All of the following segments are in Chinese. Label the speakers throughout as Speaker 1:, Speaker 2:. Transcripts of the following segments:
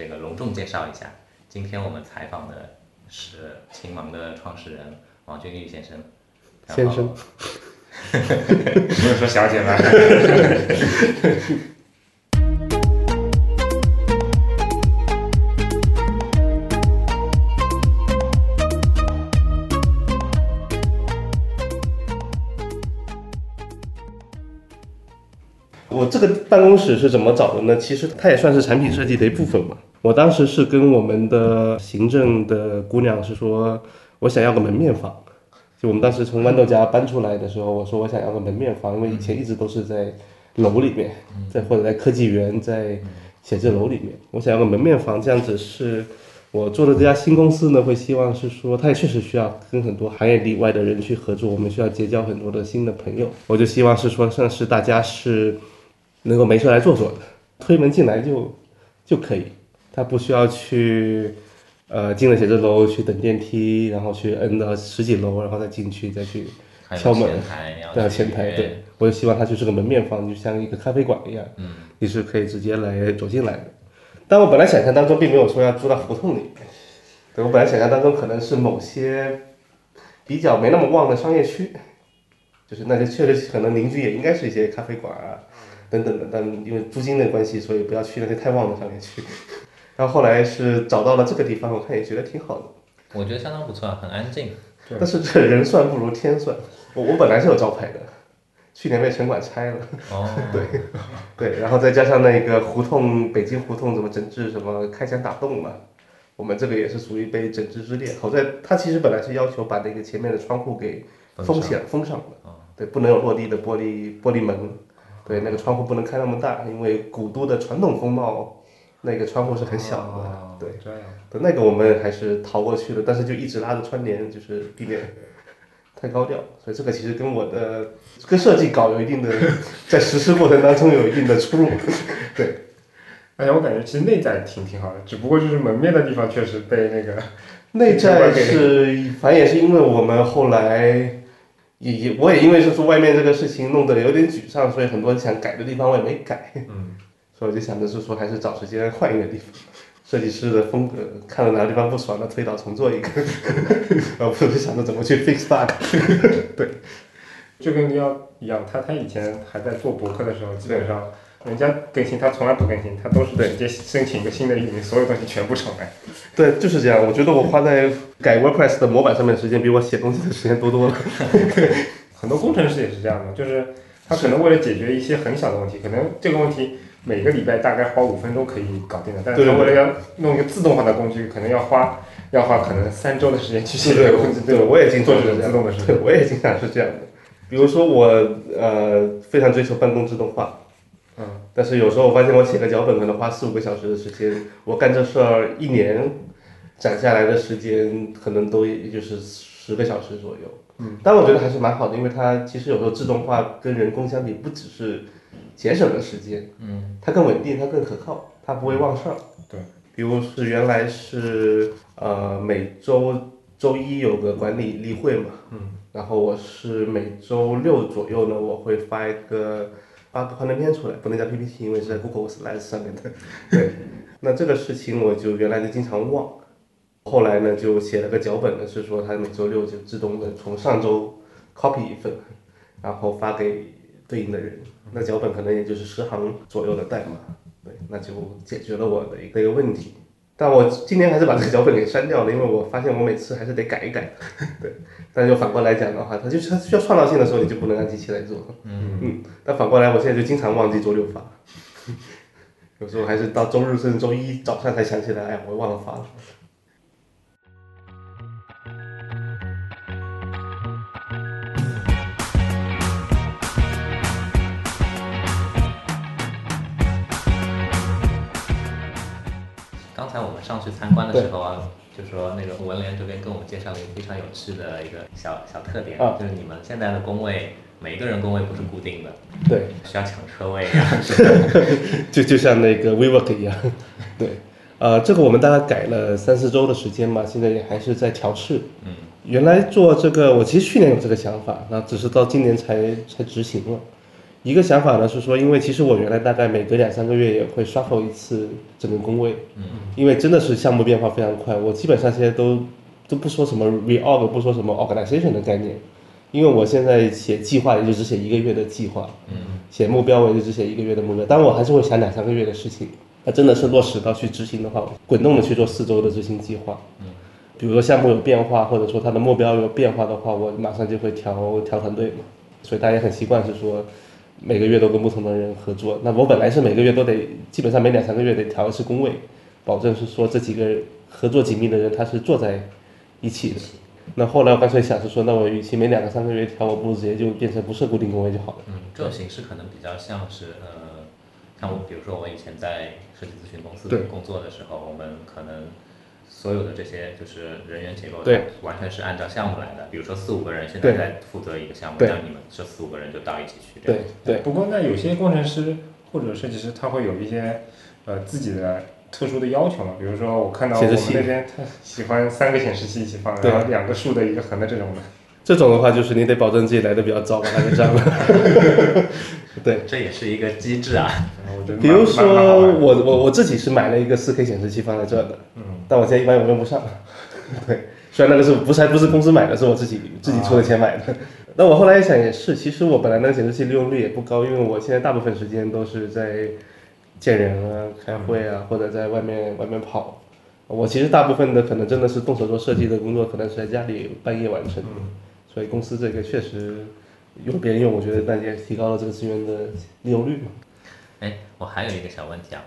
Speaker 1: 这个隆重介绍一下，今天我们采访的是青芒的创始人王俊玉先生。
Speaker 2: 先生，
Speaker 3: 不用说小姐吧。
Speaker 2: 我这个办公室是怎么找的呢？其实它也算是产品设计的一部分嘛。我当时是跟我们的行政的姑娘是说，我想要个门面房。就我们当时从豌豆荚搬出来的时候，我说我想要个门面房，因为以前一直都是在楼里面，在或者在科技园、在写字楼里面，我想要个门面房，这样子是我做的这家新公司呢，会希望是说，它也确实需要跟很多行业里外的人去合作，我们需要结交很多的新的朋友，我就希望是说，算是大家是能够没事来做做的，推门进来就就可以，他不需要去。呃，进了写字楼去等电梯，然后去摁到十几楼，然后再进去，再去敲门。对，前台。对，我就希望它就是个门面房，就像一个咖啡馆一样。嗯。你是可以直接来走进来的。但我本来想象当中并没有说要住到胡同里。对，我本来想象当中可能是某些比较没那么旺的商业区，就是那些确实可能邻居也应该是一些咖啡馆啊等等的，但因为租金的关系，所以不要去那些太旺的商业区。然后后来是找到了这个地方，我看也觉得挺好的。
Speaker 1: 我觉得相当不错，很安静。
Speaker 2: 但是这人算不如天算。我我本来是有招牌的，去年被城管拆了。哦。对对，然后再加上那个胡同，北京胡同怎么整治，什么开枪打洞嘛，我们这个也是属于被整治之列。好在他其实本来是要求把那个前面的窗户给封起来、封上的。对，不能有落地的玻璃玻璃门。对，那个窗户不能开那么大，因为古都的传统风貌。那个窗户是很小的，对，对，那个我们还是逃过去了，但是就一直拉着窗帘，就是避免 太高调，所以这个其实跟我的跟设计稿有一定的，在实施过程当中有一定的出入，对。
Speaker 3: 哎呀，我感觉其实内在挺挺好的，只不过就是门面的地方确实被那个
Speaker 2: 内在是，反正也是因为我们后来也也我也因为是说外面这个事情弄得有点沮丧，所以很多想改的地方我也没改，嗯。所以我就想着是说，还是找时间换一个地方。设计师的风格，看到哪个地方不爽，那推倒重做一个。而不是想着怎么去 fix bug。对，
Speaker 3: 就跟要一样，他他以前还在做博客的时候，基本上人家更新他从来不更新，他都是直接申请一个新的域名，所有东西全部重来。
Speaker 2: 对，就是这样。我觉得我花在改 WordPress 的模板上面的时间，比我写东西的时间多多了。
Speaker 3: 很多工程师也是这样的，就是他可能为了解决一些很小的问题，可能这个问题。每个礼拜大概花五分钟可以搞定的，但是他为了要弄一个自动化的工具，可能要花 要花可能三周的时间去写这个工具。
Speaker 2: 对，我也经常是
Speaker 3: 自动的事情。
Speaker 2: 我也经常是这样的。比如说我呃非常追求办公自动化，嗯，但是有时候我发现我写个脚本可能花四五个小时的时间，我干这事儿一年攒下来的时间可能都也就是十个小时左右。嗯，但我觉得还是蛮好的，因为它其实有时候自动化跟人工相比，不只是。节省了时间，嗯，它更稳定，它更可靠，它不会忘事儿。
Speaker 3: 对，
Speaker 2: 比如是原来是呃每周周一有个管理例会嘛，嗯，然后我是每周六左右呢，我会发一个发个幻灯片出来，不能叫 PPT，因为是在 Google Slides 上面的。对，那这个事情我就原来就经常忘，后来呢就写了个脚本呢，是说它每周六就自动的从上周 copy 一份，然后发给。对应的人，那脚本可能也就是十行左右的代码，对，那就解决了我的一个一个问题。但我今天还是把这个脚本给删掉了，因为我发现我每次还是得改一改。对，但就反过来讲的话，它就是它需要创造性的时候，你就不能让机器来做。嗯嗯。但反过来，我现在就经常忘记周六发，有时候还是到周日甚至周一早上才想起来，哎，我忘了发了。
Speaker 1: 上去参观的时候啊，就说那个文联这边跟我们介绍了一个非常有趣的一个小小特点，啊就是你们现在的工位，每一个人工位不是固定的，
Speaker 2: 对，
Speaker 1: 需要抢车位
Speaker 2: 就就像那个 WeWork 一样，对，呃，这个我们大概改了三四周的时间嘛，现在也还是在调试。嗯，原来做这个，我其实去年有这个想法，那只是到今年才才执行了，一个想法呢是说，因为其实我原来大概每隔两三个月也会刷 e 一次整个工位，
Speaker 1: 嗯，
Speaker 2: 因为真的是项目变化非常快，我基本上现在都都不说什么 reorg，不说什么 organization 的概念，因为我现在写计划也就只写一个月的计划，
Speaker 1: 嗯，
Speaker 2: 写目标我也就只写一个月的目标，当然我还是会想两三个月的事情，那真的是落实到去执行的话，滚动的去做四周的执行计划，
Speaker 1: 嗯，
Speaker 2: 比如说项目有变化，或者说它的目标有变化的话，我马上就会调调团队嘛，所以大家很习惯是说。每个月都跟不同的人合作，那我本来是每个月都得，基本上每两三个月得调一次工位，保证是说这几个合作紧密的人他是坐在一起的。那后来我干脆想是说，那我与其每两个三个月调，我不如直接就变成不设固定工位就好了。
Speaker 1: 嗯，这种形式可能比较像是呃，像我比如说我以前在设计咨询公司工作的时候，我们可能。所有的这些就是人员结构，
Speaker 2: 对，
Speaker 1: 完全是按照项目来的。比如说四五个人现在在负责一个项目，那你们这四五个人就到一起去。
Speaker 2: 对对。
Speaker 3: 不过那有些工程师或者设计师，他会有一些呃自己的特殊的要求嘛？比如说我看到我们那边他喜欢三个显示器一起放，然后两个竖的一个横的这种的。
Speaker 2: 这种的话，就是你得保证自己来的比较早，把它给占了。对，
Speaker 1: 这也是一个机制啊。
Speaker 2: 比如说我我我自己是买了一个四 K 显示器放在这的，嗯，但我现在一般也用不上。对，虽然那个是不是还不是公司买的，是我自己自己出的钱买的。那我后来一想也是，其实我本来那个显示器利用率也不高，因为我现在大部分时间都是在见人啊、开会啊，或者在外面外面跑。我其实大部分的可能真的是动手做设计的工作，可能是在家里半夜完成。所以公司这个确实用别人用，我觉得那也提高了这个资源的利用率嘛。
Speaker 1: 哎，我还有一个小问题啊，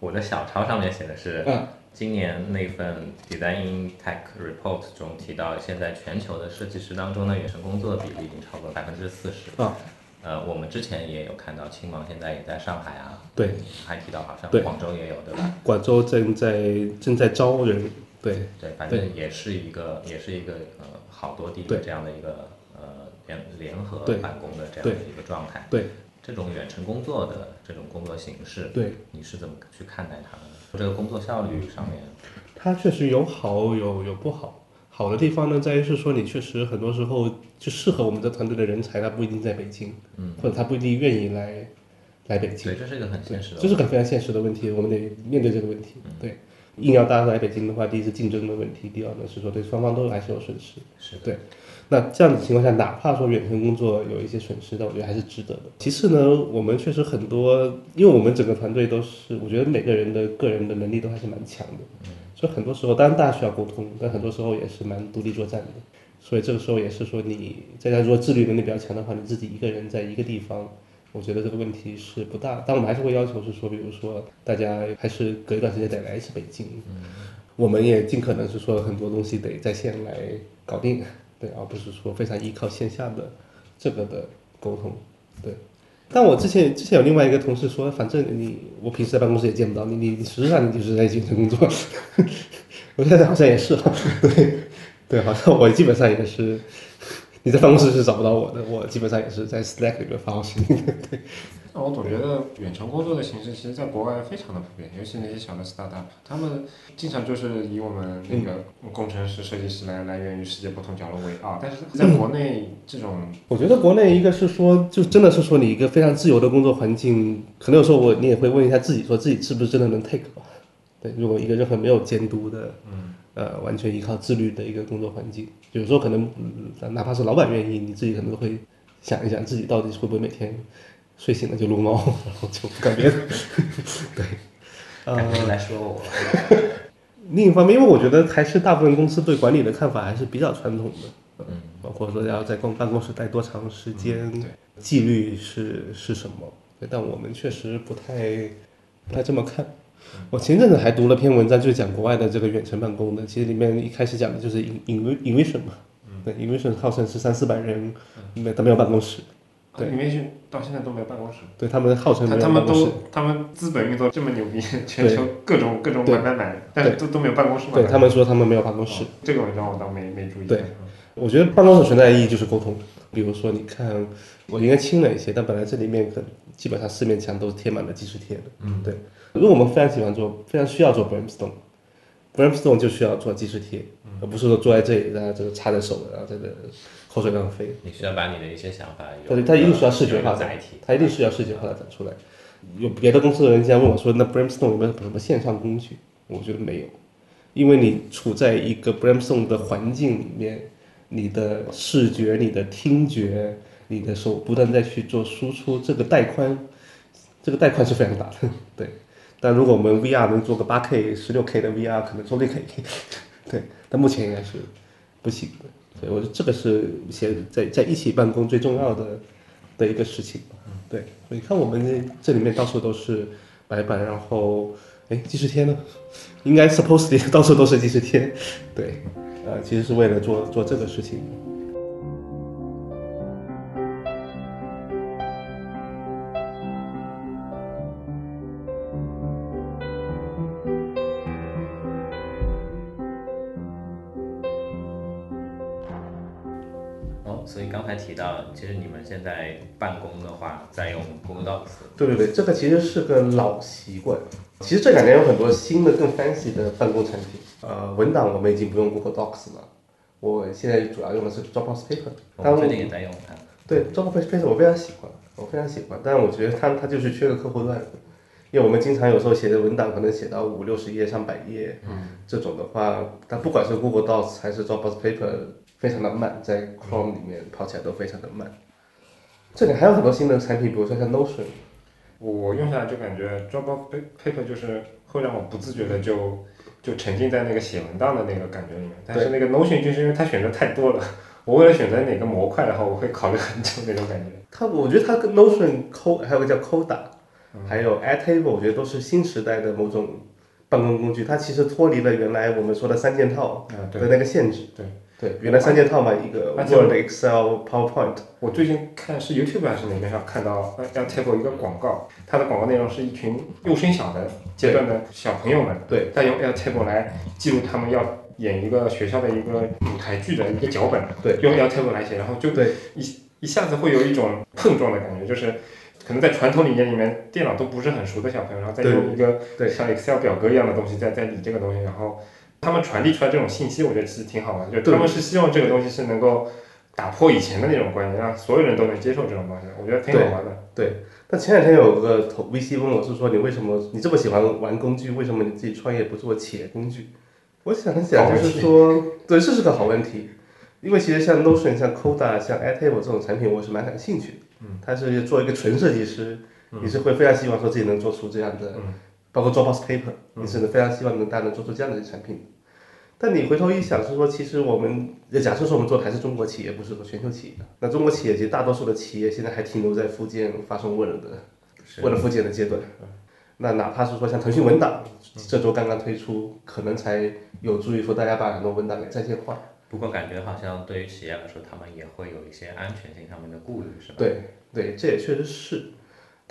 Speaker 1: 我的小抄上面写的是，今年那份 Design Tech Report 中提到，现在全球的设计师当中呢，远程工作的比例已经超过百分之四十。
Speaker 2: 啊，
Speaker 1: 呃，我们之前也有看到青芒现在也在上海啊，
Speaker 2: 对，
Speaker 1: 还提到好像广州也有，对吧？
Speaker 2: 广州正在正在招人，对。
Speaker 1: 对，反正也是一个也是一个呃。好多地的这样的一个呃联联合办公的这样的一个状态，
Speaker 2: 对。
Speaker 1: 这种远程工作的这种工作形式，
Speaker 2: 对。
Speaker 1: 你是怎么去看待它的？这个工作效率上面，
Speaker 2: 它确实有好有有不好。好的地方呢，在于是说你确实很多时候就适合我们的团队的人才，他不一定在北京，
Speaker 1: 嗯，
Speaker 2: 或者他不一定愿意来来北京。
Speaker 1: 对，这是一个很现实的，
Speaker 2: 这是个非常现实的问题，我们得面对这个问题。对。硬要大家来北京的话，第一是竞争的问题，第二呢是说对双方都还是有损失。
Speaker 1: 是
Speaker 2: 对，那这样的情况下，哪怕说远程工作有一些损失，但我觉得还是值得的。其次呢，我们确实很多，因为我们整个团队都是，我觉得每个人的个人的能力都还是蛮强的。嗯。所以很多时候，当然大家需要沟通，但很多时候也是蛮独立作战的。所以这个时候也是说，你在家如果自律能力比较强的话，你自己一个人在一个地方。我觉得这个问题是不大，但我们还是会要求是说，比如说大家还是隔一段时间得来一次北京，我们也尽可能是说很多东西得在线来搞定，对，而不是说非常依靠线下的这个的沟通，对。但我之前之前有另外一个同事说，反正你我平时在办公室也见不到你，你实际上你就是在远程工作，我现在好像也是，对，对，好像我基本上也是。你在办公室是找不到我的，我基本上也是在 Slack 里面发信息。对，
Speaker 3: 那我总觉得远程工作的形式，其实在国外非常的普遍，尤其那些小的 startup，他们经常就是以我们那个工程师、设计师来来源于世界不同角落为傲。但是在国内这种，
Speaker 2: 我觉得国内一个是说，就真的是说你一个非常自由的工作环境，可能有时候我你也会问一下自己，说自己是不是真的能 take 吧？对，如果一个任何没有监督的，
Speaker 3: 嗯。
Speaker 2: 呃，完全依靠自律的一个工作环境，有时候可能，哪怕是老板愿意，你自己可能都会想一想，自己到底会不会每天睡醒了就撸猫，然后就不干别的。对，
Speaker 1: 呃来说我。
Speaker 2: 另一方面，因为我觉得还是大部分公司对管理的看法还是比较传统的，嗯，包括说要在公办公室待多长时间，纪律是是什么？但我们确实不太不太这么看。我前阵子还读了篇文章，就是讲国外的这个远程办公的。其实里面一开始讲的就是 in in invision 嘛，对，invision 号称是三四百人，没都没有办公室。对
Speaker 3: ，invision 到现在都没有办公室。
Speaker 2: 对他们号称没办
Speaker 3: 公室。他们都他们资本运作这么牛逼，全球各种各种买买买，但是都都没有办公室。
Speaker 2: 对他们说他们没有办公室。
Speaker 3: 这个文章我倒没没注意。
Speaker 2: 对，我觉得办公室存在的意义就是沟通。比如说，你看，我应该轻了一些，但本来这里面可基本上四面墙都是贴满了记事贴的。
Speaker 3: 嗯，
Speaker 2: 对。因为我们非常喜欢做，非常需要做 brainstorm，Brainstorm 就需要做即时贴，而不是说坐在这里，然后这个插着手，然后这个口水浪飞。
Speaker 1: 你需要把你的一些想法，
Speaker 2: 对，它一定需要视觉化
Speaker 1: 载体，
Speaker 2: 它一定需要视觉化的展出来。有别的公司的人经常问我说：“那 Brainstorm 有没有什么线上工具？”我觉得没有，因为你处在一个 Brainstorm 的环境里面，你的视觉、你的听觉、你的手不断在去做输出，这个带宽，这个带宽是非常大的，对。但如果我们 VR 能做个八 K、十六 K 的 VR，可能说不定可以。对，但目前应该是不行的。所以我觉得这个是现在在一起办公最重要的的一个事情。对，你看我们这里面到处都是白板，然后哎，计时贴呢？应该 supposedly 到处都是计时贴。对，呃，其实是为了做做这个事情。
Speaker 1: 现在办公的话，在用 Google Docs。
Speaker 2: 对对对，这个其实是个老习惯。其实这两年有很多新的、更 fancy 的办公产品。呃，文档我们已经不用 Google Docs 了，我现在主要用的是 Dropbox Paper。
Speaker 1: 我最近也在用它。
Speaker 2: 对，Dropbox Paper 我非常喜欢，我非常喜欢。但是我觉得它它就是缺个客户端，因为我们经常有时候写的文档可能写到五六十页、上百页，嗯，这种的话，它不管是 Google Docs 还是 Dropbox Paper。非常的慢，在 Chrome 里面跑起来都非常的慢。这里还有很多新的产品，比如说像 Notion，
Speaker 3: 我用下来就感觉 Dropbox Paper 就是会让我不自觉的就就沉浸在那个写文档的那个感觉里面。但是那个 Notion 就是因为它选择太多了，我为了选择哪个模块然后，我会考虑很久那种感觉。
Speaker 2: 它，我觉得它跟 Notion、Co 还有个叫 Coda，还有 Airtable，我觉得都是新时代的某种办公工具。它其实脱离了原来我们说的三件套的那个限制。
Speaker 3: 对。
Speaker 2: 对，原来三件套嘛，一个 Word、Excel、PowerPoint。
Speaker 3: 我最近看是 YouTube 还是哪边上看到 Airtable 一个广告，它的广告内容是一群幼升小的阶段的小朋友们，
Speaker 2: 对，
Speaker 3: 在用 Airtable 来记录他们要演一个学校的一个舞台剧的一个脚本，
Speaker 2: 对，
Speaker 3: 用 Airtable 来写，然后就一一下子会有一种碰撞的感觉，就是可能在传统理念里面，电脑都不是很熟的小朋友，然后再用一个像 Excel 表格一样的东西在在理这个东西，然后。他们传递出来这种信息，我觉得其实挺好玩，就他们是希望这个东西是能够打破以前的那种观念，让所有人都能接受这种东西，我觉得挺好玩的。
Speaker 2: 对，但前两天有个投 VC 问我是说，你为什么你这么喜欢玩工具，为什么你自己创业不做企业工具？我想了想就是说，对，这是个好问题，因为其实像 Notion、像 Coda、像 Airtable 这种产品，我是蛮感兴趣的。嗯，他是做一个纯设计师，你是会非常希望说自己能做出这样的。包括 Dropbox Paper，也是非常希望能大家能做出这样的产品。但你回头一想，是说其实我们假设说我们做的还是中国企业，不是说全球企业。那中国企业其实大多数的企业现在还停留在附件发送 Word 的 Word 附件的阶段。那哪怕是说像腾讯文档，这周刚刚推出，可能才有助于说大家把很多文档给在线化。
Speaker 1: 不过感觉好像对于企业来说，他们也会有一些安全性上面的顾虑，是吧？
Speaker 2: 对对，这也确实是。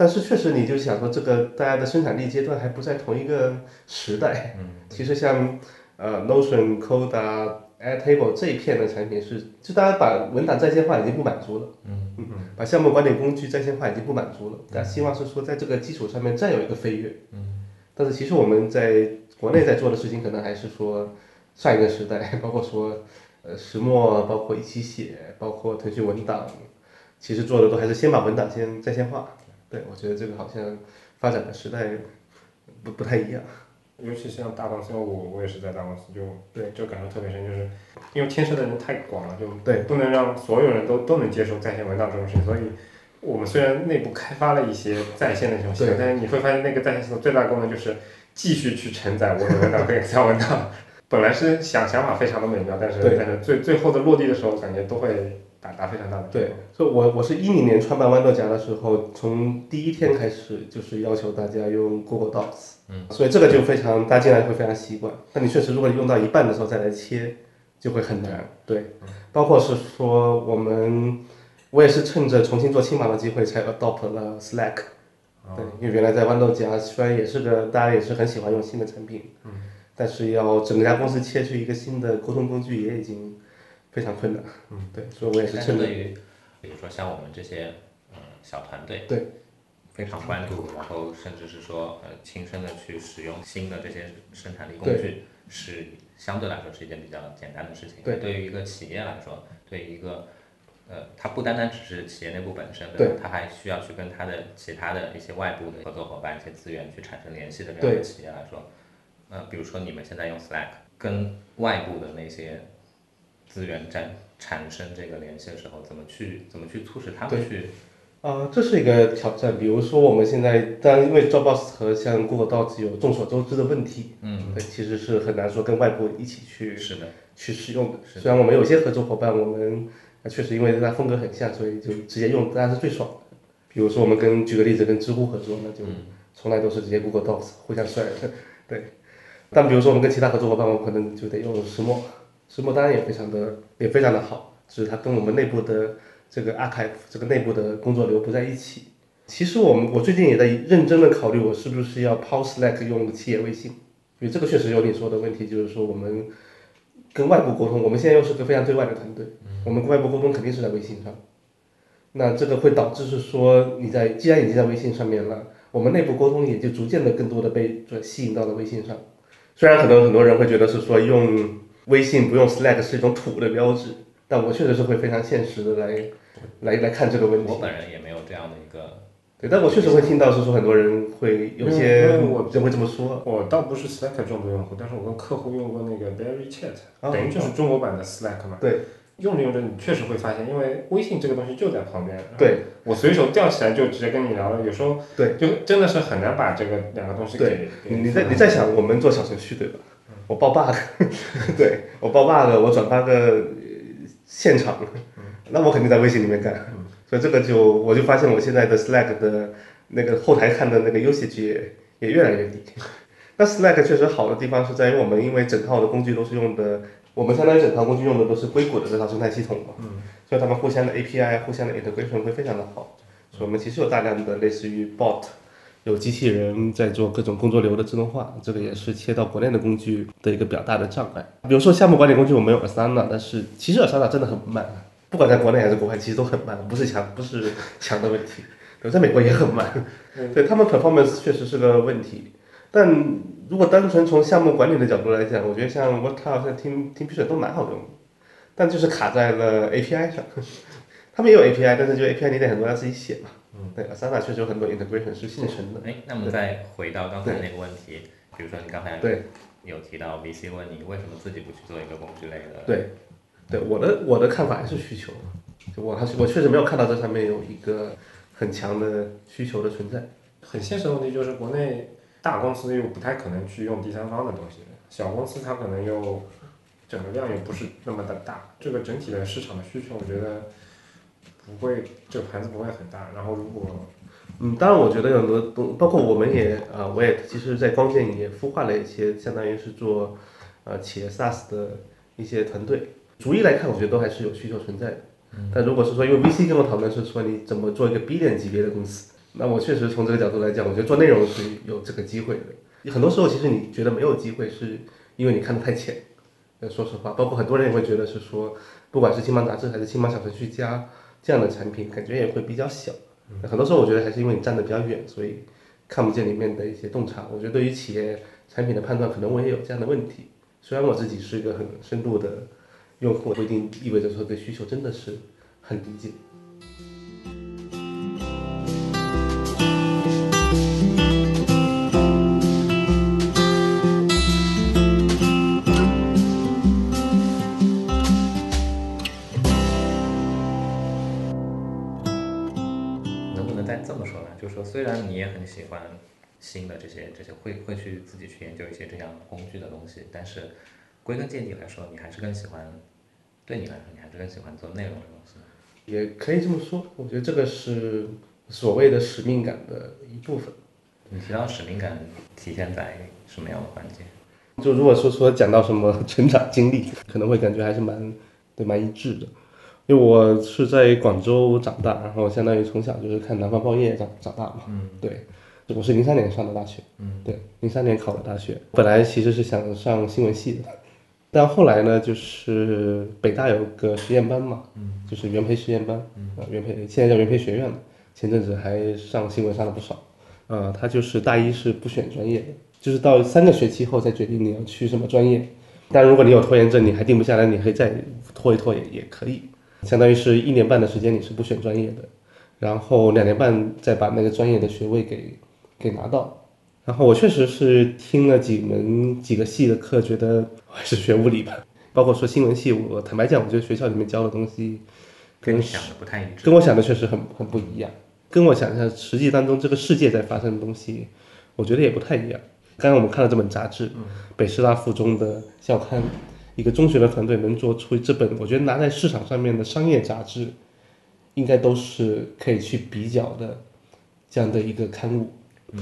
Speaker 2: 但是确实，你就想说，这个大家的生产力阶段还不在同一个时代。嗯，其实像呃 Notion、Coda、Airtable 这一片的产品是，就大家把文档在线化已经不满足了。嗯嗯，把项目管理工具在线化已经不满足了。大家希望是说，在这个基础上面再有一个飞跃。嗯，但是其实我们在国内在做的事情，可能还是说上一个时代，包括说呃石墨，包括一起写，包括腾讯文档，其实做的都还是先把文档先在线化。对，我觉得这个好像发展的时代不不太一样，
Speaker 3: 尤其像大公司，我我也是在大公司，就对，就感受特别深，就是因为牵涉的人太广了，就
Speaker 2: 对，
Speaker 3: 不能让所有人都都能接受在线文档这种事情，所以我们虽然内部开发了一些在线的这种系统，但是你会发现那个在线系统最大功能就是继续去承载我的文档和 Excel 文档，本来是想想法非常的美妙，但是但是最最后的落地的时候，感觉都会。打打非常大的
Speaker 2: 对，所以我我是一零年创办豌豆荚的时候，从第一天开始就是要求大家用 Google Docs，嗯，所以这个就非常大家进来会非常习惯。那你确实如果用到一半的时候再来切，就会很难。对，包括是说我们，我也是趁着重新做青马的机会才 adopt 了 Slack，对，因为原来在豌豆荚虽然也是个大家也是很喜欢用新的产品，嗯，但是要整个家公司切去一个新的沟通工具也已经。非常困难，嗯，对，所以我也是。
Speaker 1: 相对于，比如说像我们这些，嗯，小团队，
Speaker 2: 对，
Speaker 1: 非常关注，然后甚至是说呃亲身的去使用新的这些生产力工具，是相对来说是一件比较简单的事情。
Speaker 2: 对，
Speaker 1: 对于一个企业来说，对于一个呃，它不单单只是企业内部本身，对吧？它还需要去跟它的其他的一些外部的合作伙伴、一些资源去产生联系的这样的企业来说，呃，比如说你们现在用 Slack 跟外部的那些资源在产生这个联系的时候，怎么去怎么去促使他们去？
Speaker 2: 啊，这是一个挑战。比如说我们现在，当然因为 Dropbox 和像 Google Docs 有众所周知的问题，
Speaker 1: 嗯，
Speaker 2: 对，其实是很难说跟外部一起去
Speaker 1: 是的
Speaker 2: 去使用的。虽然我们有些合作伙伴，我们确实因为它风格很像，所以就直接用，当然是最爽的。比如说我们跟举个例子，跟知乎合作，那就从来都是直接 Google Docs 互相甩的，对。但比如说我们跟其他合作伙伴，我可能就得用石墨，石墨当然也非常的也非常的好，只是它跟我们内部的。这个 archive 这个内部的工作流不在一起。其实我们我最近也在认真的考虑，我是不是要抛 Slack 用企业微信？因为这个确实有你说的问题，就是说我们跟外部沟通，我们现在又是个非常对外的团队，我们跟外部沟通肯定是在微信上。那这个会导致是说，你在既然已经在微信上面了，我们内部沟通也就逐渐的更多的被吸引到了微信上。虽然可能很多人会觉得是说用微信不用 Slack 是一种土的标志，但我确实是会非常现实的来。来来看这个问题，
Speaker 1: 我本人也没有这样的一个，
Speaker 2: 对，但我确实会听到是说很多人会有些人会这么说。
Speaker 3: 我倒不是 Slack 重度用户，但是我跟客户用过那个 Berry Chat，等于就是中国版的 Slack 嘛。
Speaker 2: 对，
Speaker 3: 用着用着你确实会发现，因为微信这个东西就在旁边，
Speaker 2: 对
Speaker 3: 我随手调起来就直接跟你聊了。有时候
Speaker 2: 对，
Speaker 3: 就真的是很难把这个两个东西给。
Speaker 2: 你在你在想，我们做小程序对吧？我爆 bug，对我爆 bug，我转发个现场。那我肯定在微信里面干，所以这个就我就发现我现在的 Slack 的那个后台看的那个 usage 也也越来越低。那 Slack 确实好的地方是在于我们因为整套的工具都是用的，我们相当于整套工具用的都是硅谷的这套生态系统嘛，所以他们互相的 API、互相的 integration 会非常的好。所以我们其实有大量的类似于 bot，有机器人在做各种工作流的自动化，这个也是切到国内的工具的一个比较大的障碍。比如说项目管理工具我们有 Asana，但是其实 Asana 真的很慢。不管在国内还是国外，其实都很慢，不是强不是强的问题。对，在美国也很慢，对他们 performance 确实是个问题。但如果单纯从项目管理的角度来讲，我觉得像 Worktal、像 Team Team Fusion 都蛮好用的，但就是卡在了 API 上。他们也有 API，但是就 API 你得很多要自己写嘛。嗯，对，Asana 确实有很多 integration 是现成的。
Speaker 1: 哎，那么再回到刚才那个问题，比如说你刚才
Speaker 2: 对
Speaker 1: 有提到 VC 问你为什么自己不去做一个工具类的？
Speaker 2: 对。对我的我的看法还是需求，就我还是我确实没有看到这上面有一个很强的需求的存在。
Speaker 3: 很现实的问题就是国内大公司又不太可能去用第三方的东西，小公司它可能又整个量又不是那么的大，这个整体的市场的需求我觉得不会这个盘子不会很大。然后如果
Speaker 2: 嗯，当然我觉得有很多东，包括我们也啊，我也其实，在光剑也孵化了一些相当于是做呃企业 SaaS 的一些团队。逐一来看，我觉得都还是有需求存在的。但如果是说，因为 VC 跟我讨论是说你怎么做一个 B 链级别的公司，那我确实从这个角度来讲，我觉得做内容是有这个机会的。很多时候，其实你觉得没有机会，是因为你看的太浅。说实话，包括很多人也会觉得是说，不管是青芒杂志还是青芒小程序加这样的产品，感觉也会比较小。很多时候，我觉得还是因为你站得比较远，所以看不见里面的一些洞察。我觉得对于企业产品的判断，可能我也有这样的问题。虽然我自己是一个很深度的。用户不一定意味着说对需求真的是很理解。
Speaker 1: 喜欢新的这些这些，会会去自己去研究一些这样工具的东西，但是归根结底来说，你还是更喜欢。对你来说，你还是更喜欢做内容的东西？
Speaker 2: 也可以这么说，我觉得这个是所谓的使命感的一部分。
Speaker 1: 你提到使命感体现在什么样的环节？
Speaker 2: 就如果说说讲到什么 成长经历，可能会感觉还是蛮对蛮一致的。因为我是在广州长大，然后相当于从小就是看南方报业长长大嘛。
Speaker 1: 嗯，
Speaker 2: 对，我是零三年上的大学。嗯，对，零三年考的大学，本来其实是想上新闻系的。但后来呢，就是北大有个实验班嘛，嗯就是原培实验班，啊，原培现在叫原培学院了前阵子还上新闻上了不少。呃，他就是大一是不选专业的，就是到三个学期后再决定你要去什么专业。但如果你有拖延症，你还定不下来，你可以再拖一拖也也可以。相当于是一年半的时间你是不选专业的，然后两年半再把那个专业的学位给给拿到。然后我确实是听了几门几个系的课，觉得还是学物理吧。包括说新闻系，我坦白讲，我觉得学校里面教的东西
Speaker 1: 跟你想的不太一致，
Speaker 2: 跟我想的确实很很不一样。跟我想象实际当中这个世界在发生的东西，我觉得也不太一样。刚刚我们看了这本杂志，北师大附中的校刊，一个中学的团队能做出这本，我觉得拿在市场上面的商业杂志，应该都是可以去比较的这样的一个刊物。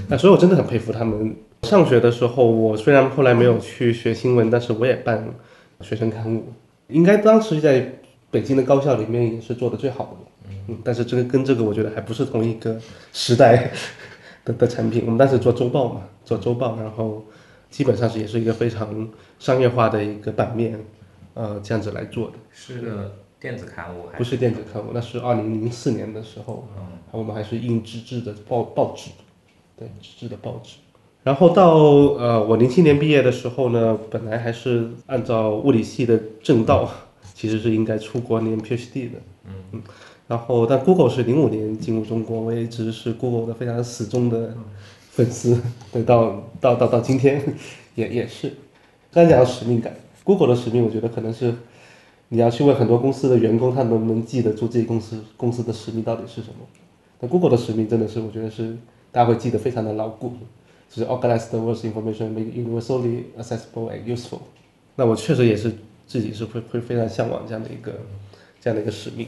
Speaker 2: 那所以，我真的很佩服他们。上学的时候，我虽然后来没有去学新闻，但是我也办学生刊物，应该当时在北京的高校里面也是做的最好的。嗯，但是这个跟这个我觉得还不是同一个时代的的产品。我们当时做周报嘛，做周报，然后基本上是也是一个非常商业化的一个版面，呃，这样子来做的。
Speaker 1: 是个电子刊物？
Speaker 2: 不是电子刊物，那是二零零四年的时候，我们还是印纸质的报报纸。对纸质的报纸，然后到呃我零七年毕业的时候呢，本来还是按照物理系的正道，其实是应该出国念 PhD 的，嗯嗯，然后但 Google 是零五年进入中国，我也一直是 Google 的非常死忠的粉丝，对，到到到到今天也也是，刚才讲到使命感，Google 的使命，我觉得可能是你要去问很多公司的员工，他能不能记得住自己公司公司的使命到底是什么？那 Google 的使命真的是我觉得是。大家会记得非常的牢固，就是 organize the world's information, make it universally accessible and useful。那我确实也是自己是会会非常向往这样的一个这样的一个使命。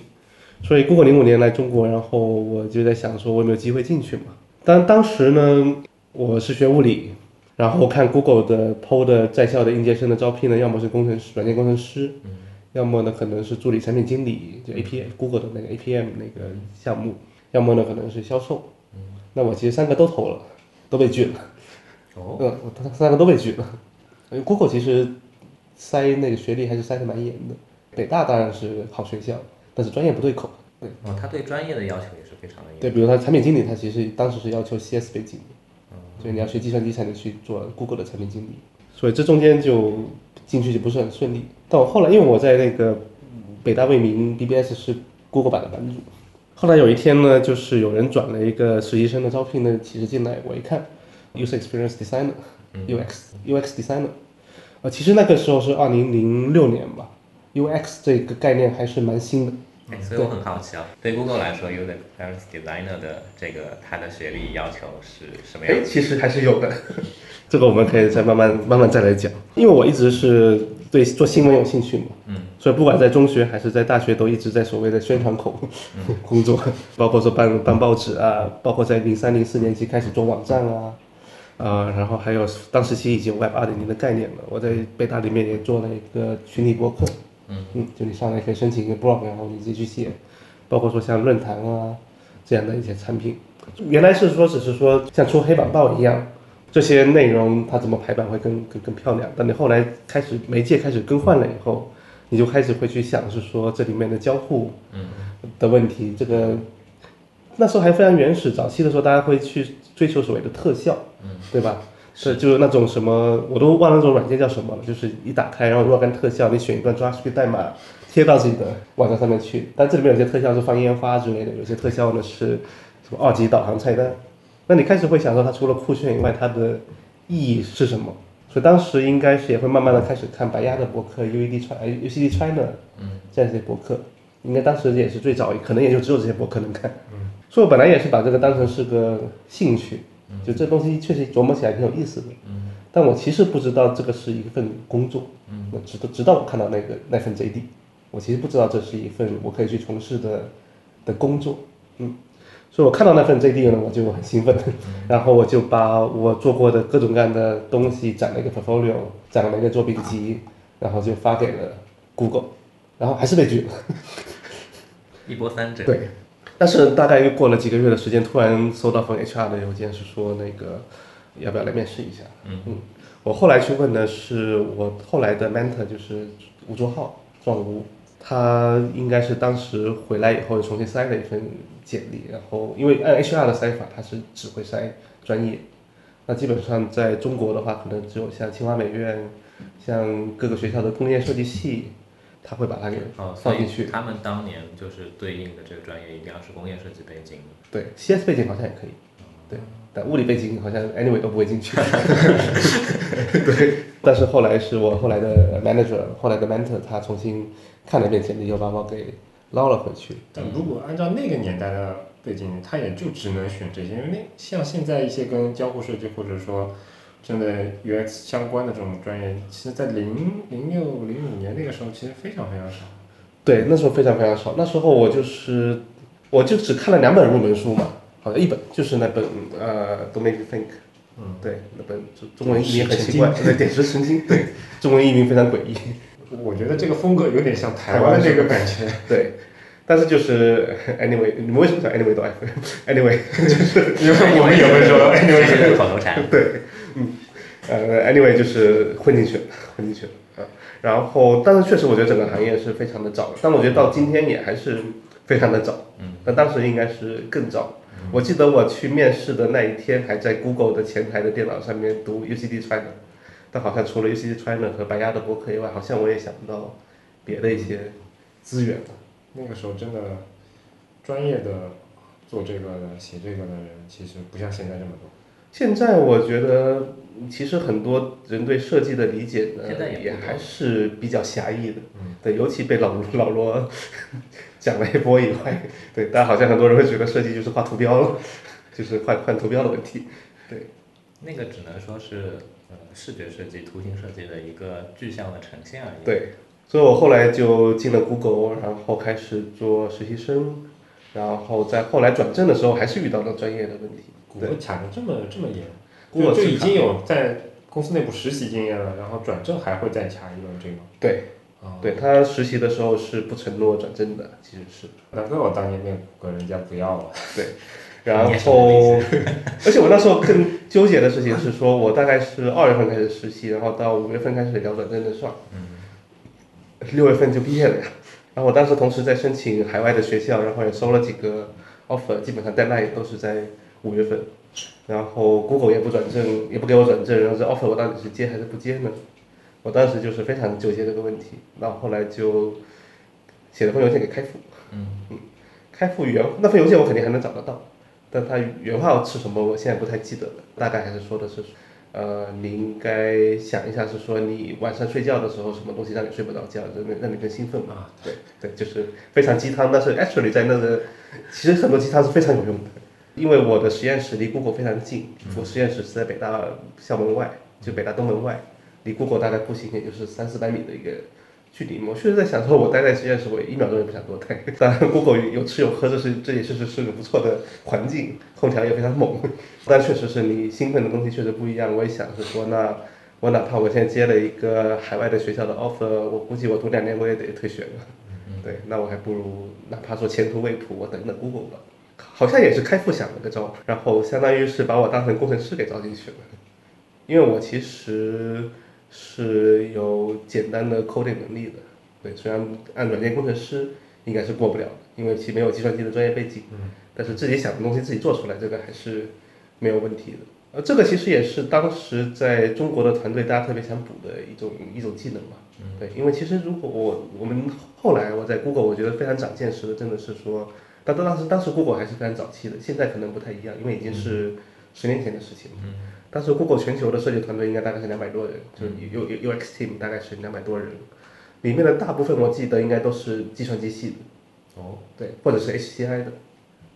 Speaker 2: 所以，Google 零五年来中国，然后我就在想说，我有没有机会进去嘛？当当时呢，我是学物理，然后看 Google 的 PO 的在校的应届生的招聘呢，要么是工程师、软件工程师，要么呢可能是助理产品经理，就 APM Google 的那个 APM 那个项目，要么呢可能是销售。那我其实三个都投了，都被拒了。哦，嗯，我三个都被拒了。因为 Google 其实筛那个学历还是筛的蛮严的。北大当然是好学校，但是专业不对口。对，
Speaker 1: 哦，他对专业的要求也是非常的严。
Speaker 2: 对，比如他产品经理，他其实当时是要求 CS 背景。所以你要学计算机才能去做 Google 的产品经理。所以这中间就进去就不是很顺利。但我后来，因为我在那个北大未名 BBS 是 Google 版的版主。后来有一天呢，就是有人转了一个实习生的招聘的启事进来，我一看，User Experience Designer，UX，UX Designer，呃，其实那个时候是二零零六年吧，UX 这个概念还是蛮新的。
Speaker 1: 所以我很好奇啊，对 Google 来说，User Experience Designer 的这个他的学历要求是什么样？哎，
Speaker 2: 其实还是有的，这个我们可以再慢慢慢慢再来讲，因为我一直是。对做新闻有兴趣嘛？嗯，所以不管在中学还是在大学，都一直在所谓的宣传口工作，包括说办办报纸啊，包括在零三零四年级开始做网站啊，啊，然后还有当时其实已经 Web 二点零的概念了。我在北大里面也做了一个群体博客，嗯嗯，就你上来可以申请一个 blog，然后你自己去写，包括说像论坛啊这样的一些产品，原来是说只是说像出黑板报一样。这些内容它怎么排版会更更更漂亮？但你后来开始媒介开始更换了以后，你就开始会去想，是说这里面的交互的问题。这个那时候还非常原始，早期的时候大家会去追求所谓的特效，对吧？是就是那种什么，我都忘了那种软件叫什么了。就是一打开，然后若干特效，你选一段 JavaScript 代码贴到自己的网站上面去。但这里面有些特效是放烟花之类的，有些特效呢是什么二级导航菜单。那你开始会想说，它除了酷炫以外，它的意义是什么？所以当时应该是也会慢慢的开始看白鸭的博客，UED China、UCD China，嗯，这样一些博客，应该当时也是最早，可能也就只有这些博客能看。嗯，所以我本来也是把这个当成是个兴趣，就这东西确实琢磨起来挺有意思的。嗯，但我其实不知道这个是一份工作。嗯，那直到直到我看到那个那份 JD，我其实不知道这是一份我可以去从事的的工作。嗯。所以我看到那份 JD 呢，我就很兴奋，然后我就把我做过的各种各样的东西攒了一个 portfolio，攒了一个作品集，然后就发给了 Google，然后还是被拒。了，
Speaker 1: 一波三折。
Speaker 2: 对，但是大概又过了几个月的时间，突然收到封 HR 的邮件，是说那个要不要来面试一下？嗯。嗯，我后来去问的是我后来的 mentor，就是吴卓浩，壮吴，他应该是当时回来以后重新塞了一份简历，然后因为按 HR 的筛法，他是只会筛专业。那基本上在中国的话，可能只有像清华美院，像各个学校的工业设计系，他会把它给放进去。
Speaker 1: 他们当年就是对应的这个专业一定要是工业设计背景。
Speaker 2: 对，CS 背景好像也可以。对，但物理背景好像 anyway 都不会进去。对，但是后来是我后来的 manager，后来的 mentor，他重新。看了一遍简历，又把我给捞了回去。
Speaker 3: 但如果按照那个年代的背景，他也就只能选这些，因为那像现在一些跟交互设计或者说真的 UX 相关的这种专业，其实，在零零六零五年那个时候，其实非常非常少。
Speaker 2: 对，那时候非常非常少。那时候我就是，我就只看了两本入门书嘛，好像一本就是那本呃《Don't Make Me Think》，嗯，对，那本中中文译名很奇怪，对，点石成金，对，中文译名非常诡异。
Speaker 3: 我觉得这个风格有点像台湾的那个感觉，
Speaker 2: 对。但是就是 anyway，你们为什么叫 anyway？anyway 就是
Speaker 3: 因为我们也会说 anyway
Speaker 1: 是口头禅。
Speaker 2: 对，嗯，呃，anyway 就是混进去了，混进去了啊。然后，但是确实我觉得整个行业是非常的早，但我觉得到今天也还是非常的早。嗯。但当时应该是更早。我记得我去面试的那一天，还在 Google 的前台的电脑上面读 UCD China。但好像除了 UC China 和白鸭的博客以外，好像我也想不到别的一些资源了。
Speaker 3: 那个时候真的专业的做这个的、写这个的人，其实不像现在这么多。
Speaker 2: 现在我觉得，其实很多人对设计的理解呢，
Speaker 1: 也
Speaker 2: 还是比较狭义的。嗯。对，尤其被老老罗 讲了一波以外，对，但好像很多人会觉得设计就是画图标了，就是换换图标的问题。对。
Speaker 1: 那个只能说是。视觉设计、图形设计的一个具象的呈现而已。
Speaker 2: 对，所以我后来就进了 Google，然后开始做实习生，然后在后来转正的时候，还是遇到了专业的问题。
Speaker 3: Google 卡的这么这么严，Google 就已经有在公司内部实习经验了，然后转正还会再卡一轮这个。
Speaker 2: 对，对他实习的时候是不承诺转正的，其实是。
Speaker 3: 难怪我当年面谷歌人家不要了。
Speaker 2: 对。然后，而且我那时候更纠结的事情是说，我大概是二月份开始实习，然后到五月份开始聊转正的事儿，六月份就毕业了呀。然后我当时同时在申请海外的学校，然后也收了几个 offer，基本上 deadline 都是在五月份。然后 Google 也不转正，也不给我转正，然后这 offer 我到底是接还是不接呢？我当时就是非常纠结这个问题。然后后来就写了封邮件给开复，嗯嗯，开复原那封邮件我肯定还能找得到。但他原话是什么？我现在不太记得了。大概还是说的是，呃，你应该想一下，是说你晚上睡觉的时候，什么东西让你睡不着觉，让你让你更兴奋嘛？对对，就是非常鸡汤。但是 actually 在那个，其实很多鸡汤是非常有用的。因为我的实验室离 Google 非常近，我实验室是在北大校门外，就北大东门外，离 Google 大概步行也就是三四百米的一个。距离，我确实在想说，我待在实验室，我一秒钟也不想多待。当然，Google 有吃有喝，这是这也确实是个不错的环境，空调也非常猛。但确实是你兴奋的东西确实不一样。我也想是说，那我哪怕我现在接了一个海外的学校的 offer，我估计我读两年我也得退学了。对，那我还不如哪怕说前途未卜，我等等 Google 吧。好像也是开复想了个招，然后相当于是把我当成工程师给招进去了。因为我其实。是有简单的 coding 能力的，对，虽然按软件工程师应该是过不了的，因为其没有计算机的专业背景，嗯，但是自己想的东西自己做出来，这个还是没有问题的。呃，这个其实也是当时在中国的团队大家特别想补的一种一种技能嘛，嗯，对，因为其实如果我我们后来我在 Google 我觉得非常长见识的，真的是说，当当当时当时 Google 还是非常早期的，现在可能不太一样，因为已经是十年前的事情了，嗯。当时 Google 全球的设计团队应该大概是两百多人，就 U U X team 大概是两百多人，里面的大部分我记得应该都是计算机系的，哦，对，或者是 H C I 的，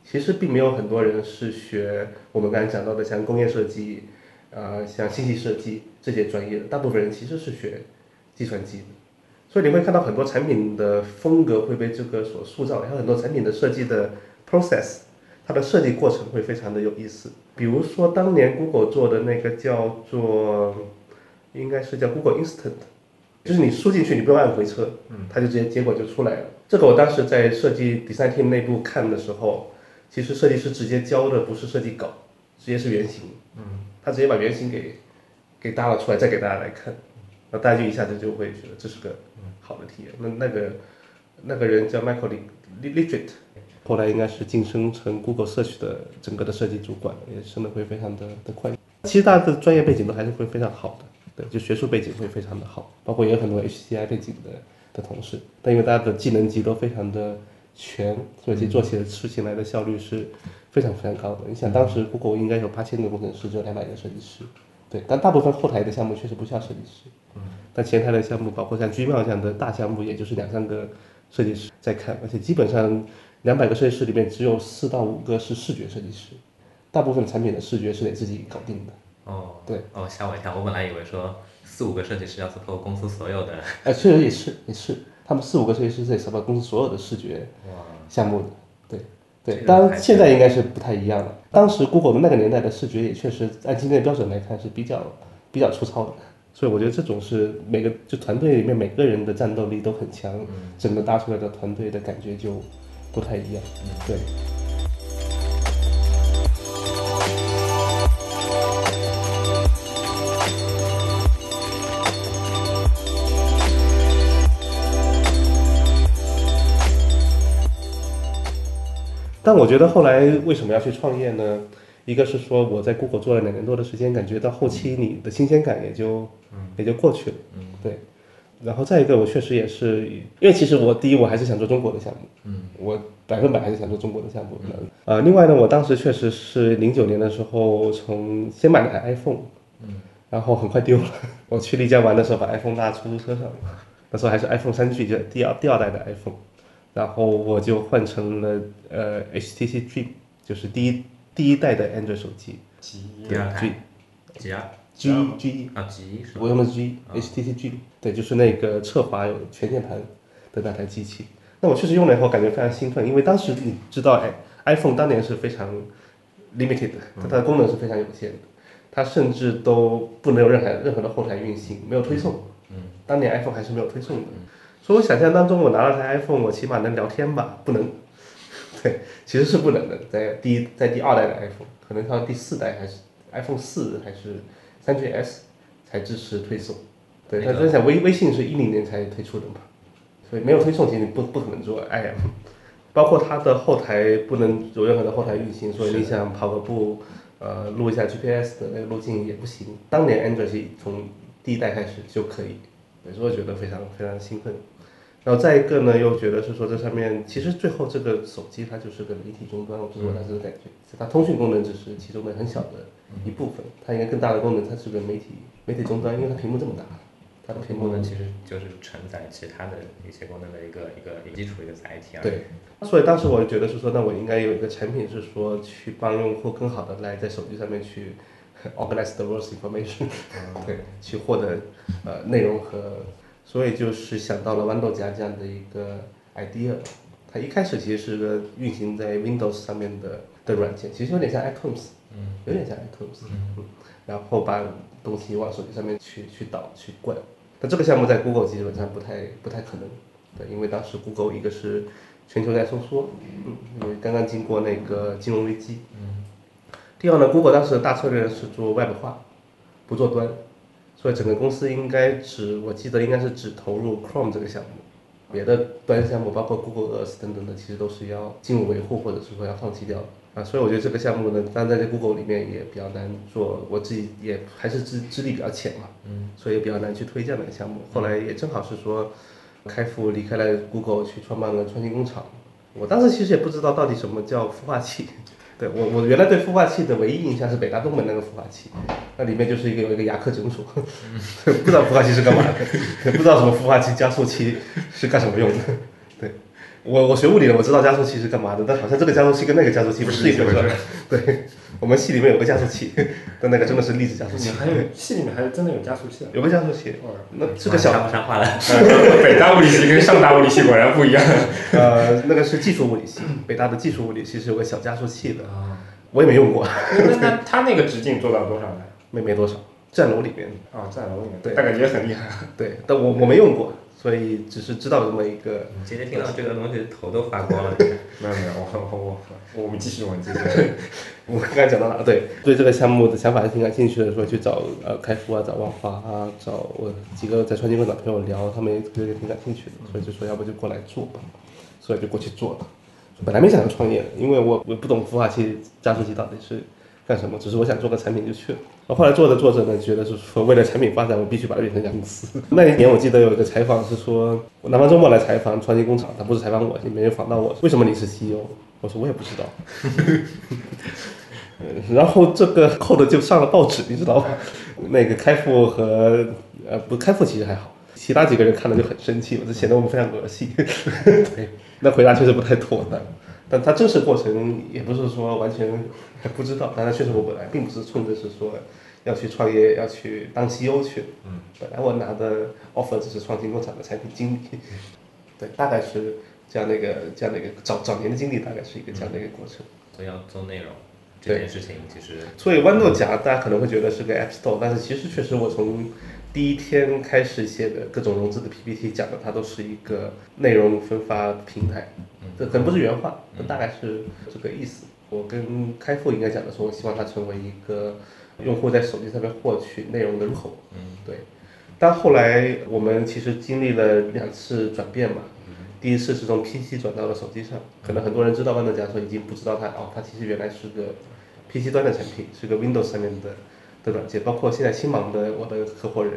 Speaker 2: 其实并没有很多人是学我们刚才讲到的像工业设计，呃，像信息设计这些专业的，大部分人其实是学计算机的，所以你会看到很多产品的风格会被这个所塑造，还有很多产品的设计的 process。它的设计过程会非常的有意思，比如说当年 Google 做的那个叫做，应该是叫 Google Instant，就是你输进去你不用按回车，嗯，它就直接结果就出来了。这个我当时在设计 design team 内部看的时候，其实设计师直接教的不是设计稿，直接是原型，嗯，他直接把原型给给搭了出来，再给大家来看，那大家就一下子就会觉得这是个好的体验。那那个那个人叫 Michael Lee Litrit，后来应该是晋升成 Google Search 的整个的设计主管，也升的会非常的的快。其实大家的专业背景都还是会非常好的，对，就学术背景会非常的好，包括也有很多 HCI 背景的的同事，但因为大家的技能级都非常的全，所以其做起来事情来的效率是非常非常高的。你想当时 Google 应该有八千个工程师，只有两百个设计师，对，但大部分后台的项目确实不需要设计师，嗯，但前台的项目，包括像 Gmail 这样的大项目，也就是两三个设计师在看，而且基本上两百个设计师里面只有四到五个是视觉设计师。大部分产品的视觉是得自己搞定的。
Speaker 1: 哦，
Speaker 2: 对，
Speaker 1: 哦，吓我一跳，我本来以为说四五个设计师要 support 公司所有的。
Speaker 2: 哎，确实也是，也是，他们四五个设计师在 support 公司所有的视觉项目的。对，对，当然现在应该是不太一样了。当时 Google 的那个年代的视觉也确实按今天的标准来看是比较比较粗糙的，所以我觉得这种是每个就团队里面每个人的战斗力都很强，整个搭出来的团队的感觉就不太一样。对。但我觉得后来为什么要去创业呢？一个是说我在 Google 做了两年多的时间，感觉到后期你的新鲜感也就也就过去了，嗯，对。然后再一个，我确实也是，因为其实我第一我还是想做中国的项目，嗯，我百分百还是想做中国的项目。呃，另外呢，我当时确实是零九年的时候从先买了台 iPhone，嗯，然后很快丢了。我去丽江玩的时候把 iPhone 拉出租车上了，那时候还是 iPhone 三 G，就第二第二代的 iPhone。然后我就换成了呃 HTC Dream，就是第一第一代的 Android 手机。
Speaker 1: G 二 G 二
Speaker 2: G G
Speaker 1: 啊 G 是
Speaker 2: 我用的 G HTC G，对，就是那个侧滑有全键盘的那台机器。那我确实用了以后感觉非常兴奋，因为当时你知道，哎，iPhone 当年是非常 limited 的，它的功能是非常有限的，它甚至都不能有任何任何的后台运行，没有推送。嗯。当年 iPhone 还是没有推送的。所以我想象当中，我拿了台 iPhone，我起码能聊天吧？不能，对，其实是不能的。在第一，在第二代的 iPhone，可能到第四代还是 iPhone 四还是三 GS 才支持推送。对，他在想微微信是一零年才推出的嘛，所以没有推送其实不不可能做 IM，包括它的后台不能有任何的后台运行，所以你想跑个步，呃，录一下 GPS 的那个路径也不行。当年 Android 从第一代开始就可以，所以我觉得非常非常兴奋。然后再一个呢，又觉得是说这上面其实最后这个手机它就是个媒体终端，我是我当时的感觉。它通讯功能只是其中的很小的一部分，它应该更大的功能，它是个媒体媒体终端，因为它屏幕这么大，它的屏幕
Speaker 1: 呢其实就是承载其他的一些功能的一个一个基础一个载体啊。
Speaker 2: 对，所以当时我就觉得是说，那我应该有一个产品是说去帮用户更好的来在手机上面去 organize the world's information，对，去获得呃内容和。所以就是想到了豌豆荚这样的一个 idea，它一开始其实是个运行在 Windows 上面的的软件，其实有点像 iTunes，嗯，有点像 iTunes，嗯，然后把东西往手机上面去去导去灌，但这个项目在 Google 基本上不太不太可能，对，因为当时 Google 一个是全球在收缩，嗯，因为刚刚经过那个金融危机，嗯，第二呢，Google 当时的大策略是做 Web 化，不做端。所以整个公司应该只，我记得应该是只投入 Chrome 这个项目，别的端项目包括 Google Earth 等等的，其实都是要进入维护或者是说要放弃掉的啊。所以我觉得这个项目呢，当然在 Google 里面也比较难做，我自己也还是资资历比较浅嘛，嗯，所以也比较难去推这样的项目。后来也正好是说，开复离开了 Google 去创办了创新工厂，我当时其实也不知道到底什么叫孵化器。对我，我原来对孵化器的唯一印象是北大东门那个孵化器，那里面就是一个有一个牙科诊所，不知道孵化器是干嘛的，不知道什么孵化器加速器是干什么用的，对。我我学物理的，我知道加速器是干嘛的，但好像这个加速器跟那个加速器不是一回事。对，我们系里面有个加速器，但那个真的是粒子加速器。
Speaker 3: 还有系里面还真的有加速器？
Speaker 2: 有个加速器。那这个小
Speaker 1: 不上话了。
Speaker 3: 北大物理系跟上大物理系果然不一样。
Speaker 2: 呃，那个是技术物理系，北大的技术物理系是有个小加速器的。我也没用过。
Speaker 3: 那那他那个直径做到多少呢？
Speaker 2: 没没多少，站楼里面。
Speaker 3: 啊，站楼里面。对，但感觉很厉害。
Speaker 2: 对，但我我没用过。所以只是知道这么一个。
Speaker 1: 你今天听到这个东西头都发光了。
Speaker 3: 没有没有，我我我我们继续我们继续。
Speaker 2: 我刚才讲到哪？对，对这个项目的想法还挺感兴趣的，说去找呃开复啊，找万华啊，找我几个在创新工厂朋友聊，他们也也挺感兴趣的，所以就说要不就过来做吧，所以就过去做了。本来没想要创业，因为我我不懂孵化器加速器到底是。干什么？只是我想做个产品就去了。我后来做着做着呢，觉得是说为了产品发展，我必须把它变成家公司。那一年我记得有一个采访是说，南方周末来采访创新工厂，他不是采访我，也没有访到我。为什么你是 CEO？我说我也不知道。然后这个扣的就上了报纸，你知道吧？那个开复和呃不开复其实还好，其他几个人看了就很生气，就显得我们非常恶心。对，那回答确实不太妥当。但他正式过程也不是说完全 不知道，但是确实我本来并不是冲着是说要去创业要去当 CEO 去，嗯，本来我拿的 offer 只是创新工厂的产品经理，对，大概是这样的一个这样的一个早早年的经历，大概是一个这样的一个过程。
Speaker 1: 所以要做内容这件事情，其实
Speaker 2: 所以豌豆荚大家可能会觉得是个 App Store，但是其实确实我从第一天开始写的各种融资的 PPT 讲的，它都是一个内容分发平台。这可能不是原话，大概是这个意思。我跟开复应该讲的说，我希望它成为一个用户在手机上面获取内容的入口。嗯，对。但后来我们其实经历了两次转变嘛。第一次是从 PC 转到了手机上，可能很多人知道豌豆荚，说已经不知道它哦，它其实原来是个 PC 端的产品，是个 Windows 上面的的软件。包括现在新芒的我的合伙人，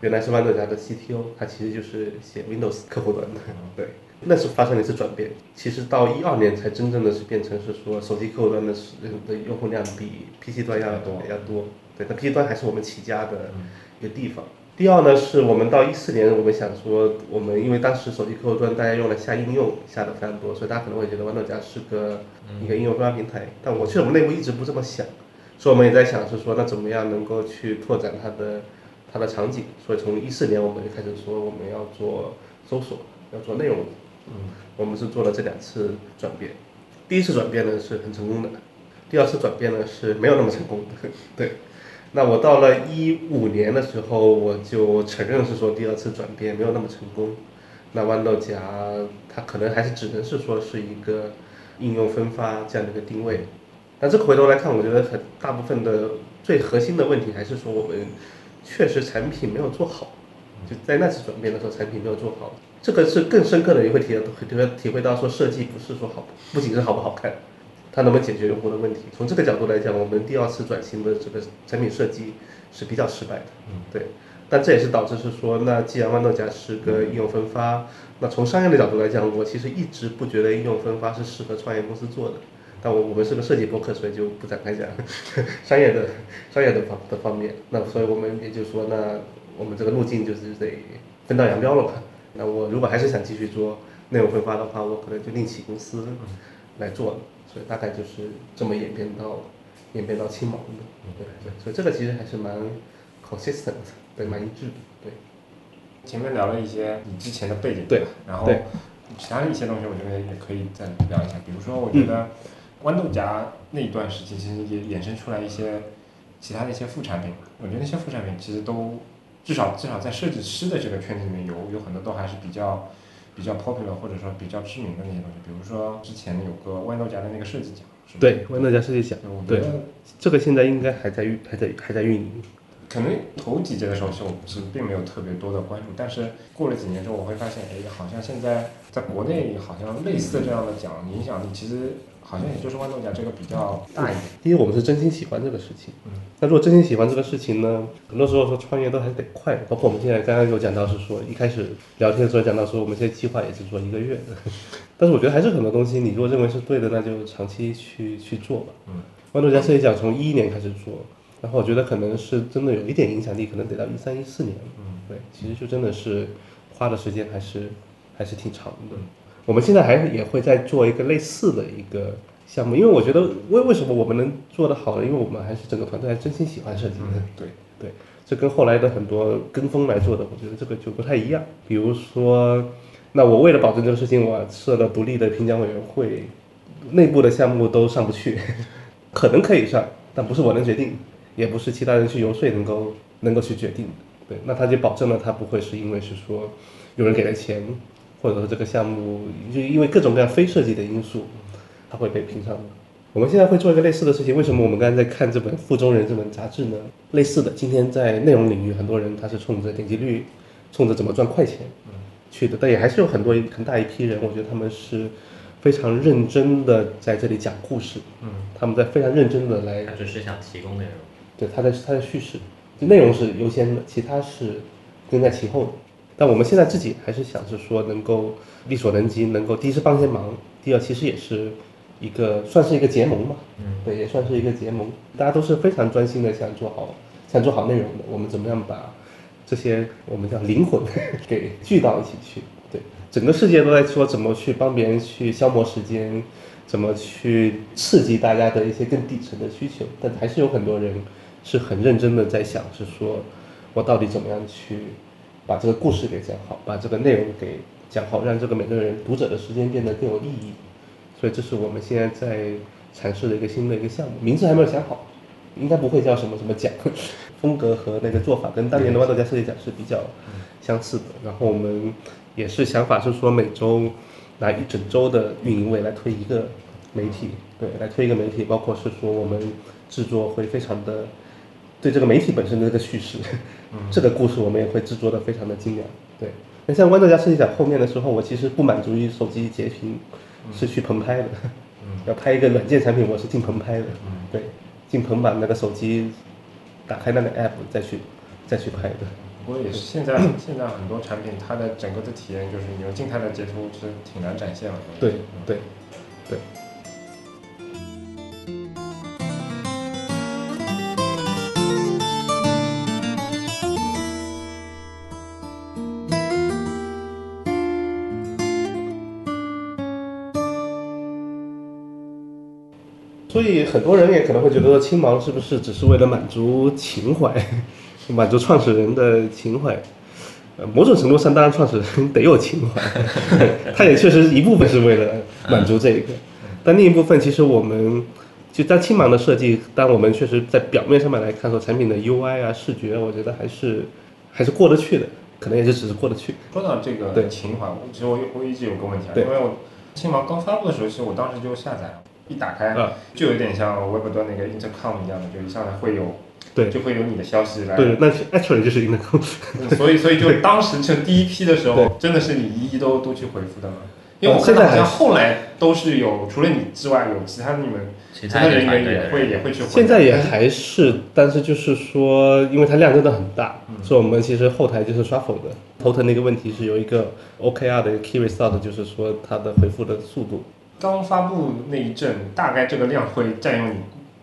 Speaker 2: 原来是豌豆荚的 CTO，他其实就是写 Windows 客户端的。对。那是发生了一次转变，其实到一二年才真正的是变成是说手机客户端的的用户量比 PC 端要多要多，对，那 PC 端还是我们起家的一个地方。第二呢，是我们到一四年，我们想说，我们因为当时手机客户端大家用来下应用下的非常多，所以大家可能会觉得豌豆荚是个一个应用分发平台。但我其实我们内部一直不这么想，所以我们也在想是说，那怎么样能够去拓展它的它的场景？所以从一四年我们就开始说我们要做搜索，要做内容。嗯，我们是做了这两次转变，第一次转变呢是很成功的，第二次转变呢是没有那么成功的。对，那我到了一五年的时候，我就承认是说第二次转变没有那么成功。那豌豆荚它可能还是只能是说是一个应用分发这样的一个定位。但这个回头来看，我觉得很大部分的最核心的问题还是说我们确实产品没有做好，就在那次转变的时候产品没有做好。这个是更深刻的，你会体体会体会到说设计不是说好，不仅是好不好看，它能不能解决用户的问题。从这个角度来讲，我们第二次转型的这个产品设计是比较失败的。嗯，对。但这也是导致是说，那既然豌豆荚是个应用分发，那从商业的角度来讲，我其实一直不觉得应用分发是适合创业公司做的。但我我们是个设计博客，所以就不展开讲 商业的商业的方的方面。那所以我们也就说，那我们这个路径就是得分道扬镳了吧。那我如果还是想继续做内容分发的话，我可能就另起公司来做了。所以大概就是这么演变到演变到青芒的，对对。所以这个其实还是蛮 consistent，对，蛮一致的，对。
Speaker 3: 前面聊了一些你之前的背景，
Speaker 2: 对，
Speaker 3: 然后其他的一些东西，我觉得也可以再聊一下。比如说，我觉得豌豆荚那一段时期，其实也衍生出来一些其他的一些副产品。我觉得那些副产品其实都。至少至少在设计师的这个圈子里面，有有很多都还是比较比较 popular 或者说比较知名的那些东西，比如说之前有个豌豆荚的那个设计奖，
Speaker 2: 对，豌豆荚设计奖，对，这个现在应该还在运还在还在运营。
Speaker 3: 可能头几届的时候，其实我是并没有特别多的关注，但是过了几年之后，我会发现，哎，好像现在在国内好像类似的这样的奖影响力，其实。好像也就是豌豆荚这个比较大一点，
Speaker 2: 第一我们是真心喜欢这个事情。嗯，那如果真心喜欢这个事情呢，很多时候说创业都还是得快。包括我们现在刚刚有讲到是说，一开始聊天的时候讲到说，我们现在计划也是做一个月的。但是我觉得还是很多东西，你如果认为是对的，那就长期去去做吧。嗯，豌豆荚设计奖从一一年开始做，然后我觉得可能是真的有一点影响力，可能得到一三一四年。嗯，对，其实就真的是花的时间还是还是挺长的。我们现在还也会在做一个类似的一个项目，因为我觉得为为什么我们能做得好呢？因为我们还是整个团队还真心喜欢设计。对对，这跟后来的很多跟风来做的，我觉得这个就不太一样。比如说，那我为了保证这个事情，我设了独立的评奖委员会，内部的项目都上不去，可能可以上，但不是我能决定，也不是其他人去游说能够能够去决定。对，那他就保证了他不会是因为是说有人给了钱，或者说这个项目就因为各种各样非设计的因素，它会被评上的。我们现在会做一个类似的事情，为什么我们刚才在看这本《附中人》这本杂志呢？类似的，今天在内容领域，很多人他是冲着点击率，冲着怎么赚快钱去的，但也还是有很多很大一批人，我觉得他们是非常认真的在这里讲故事，
Speaker 3: 嗯，
Speaker 2: 他们在非常认真的来，
Speaker 1: 他只是想提供内容，
Speaker 2: 对，他在他在叙事，就内容是优先的，其他是跟在其后的。但我们现在自己还是想着说，能够力所能及，能够第一是帮些忙，第二其实也是。一个算是一个结盟嘛，
Speaker 1: 嗯，
Speaker 2: 对，也算是一个结盟。大家都是非常专心的想做好，想做好内容的。我们怎么样把这些我们叫灵魂 给聚到一起去？对，整个世界都在说怎么去帮别人去消磨时间，怎么去刺激大家的一些更底层的需求。但还是有很多人是很认真的在想，是说我到底怎么样去把这个故事给讲好，把这个内容给讲好，让这个每个人读者的时间变得更有意义。所以这是我们现在在尝试的一个新的一个项目，名字还没有想好，应该不会叫什么什么奖，风格和那个做法跟当年的豌豆荚设计奖是比较相似的。然后我们也是想法是说每周拿一整周的运营位来推一个媒体，对，来推一个媒体，包括是说我们制作会非常的对这个媒体本身的这个叙事，这个故事我们也会制作的非常的精良。对，那像豌豆荚设计奖后面的时候，我其实不满足于手机截屏。是去棚拍的，要拍一个软件产品，我是进棚拍的，对，进棚把那个手机打开那个 app 再去再去拍的。
Speaker 3: 不过也是现在 现在很多产品它的整个的体验就是你用静态的截图是挺难展现的。
Speaker 2: 对对对。所以很多人也可能会觉得说，青芒是不是只是为了满足情怀，满足创始人的情怀？呃，某种程度上，当然创始人得有情怀，他也确实一部分是为了满足这个，但另一部分其实我们就当青芒的设计，当我们确实在表面上面来看说产品的 UI 啊视觉，我觉得还是还是过得去的，可能也就只是过得去。
Speaker 3: 说到这个情怀，其实我我一直有个问题啊，因为我青芒刚发布的时候，其实我当时就下载了。一打开，就有点像 Web 端那个 Intercom 一样的，就一上来会有，
Speaker 2: 对，
Speaker 3: 就会有你的消息来。
Speaker 2: 对，那 actually 就是 Intercom。
Speaker 3: 所以，所以就当时就第一批的时候，真的是你一一都都去回复的吗？因为我看到好像后来都是有，除了你之外，有其他你们
Speaker 1: 其他
Speaker 3: 人员也会也会去回。
Speaker 2: 现在也还是，但是就是说，因为它量真的很大，所以我们其实后台就是刷否的。头疼的一个问题是有一个 OKR 的 key result，就是说它的回复的速度。
Speaker 3: 刚发布那一阵，大概这个量会占用你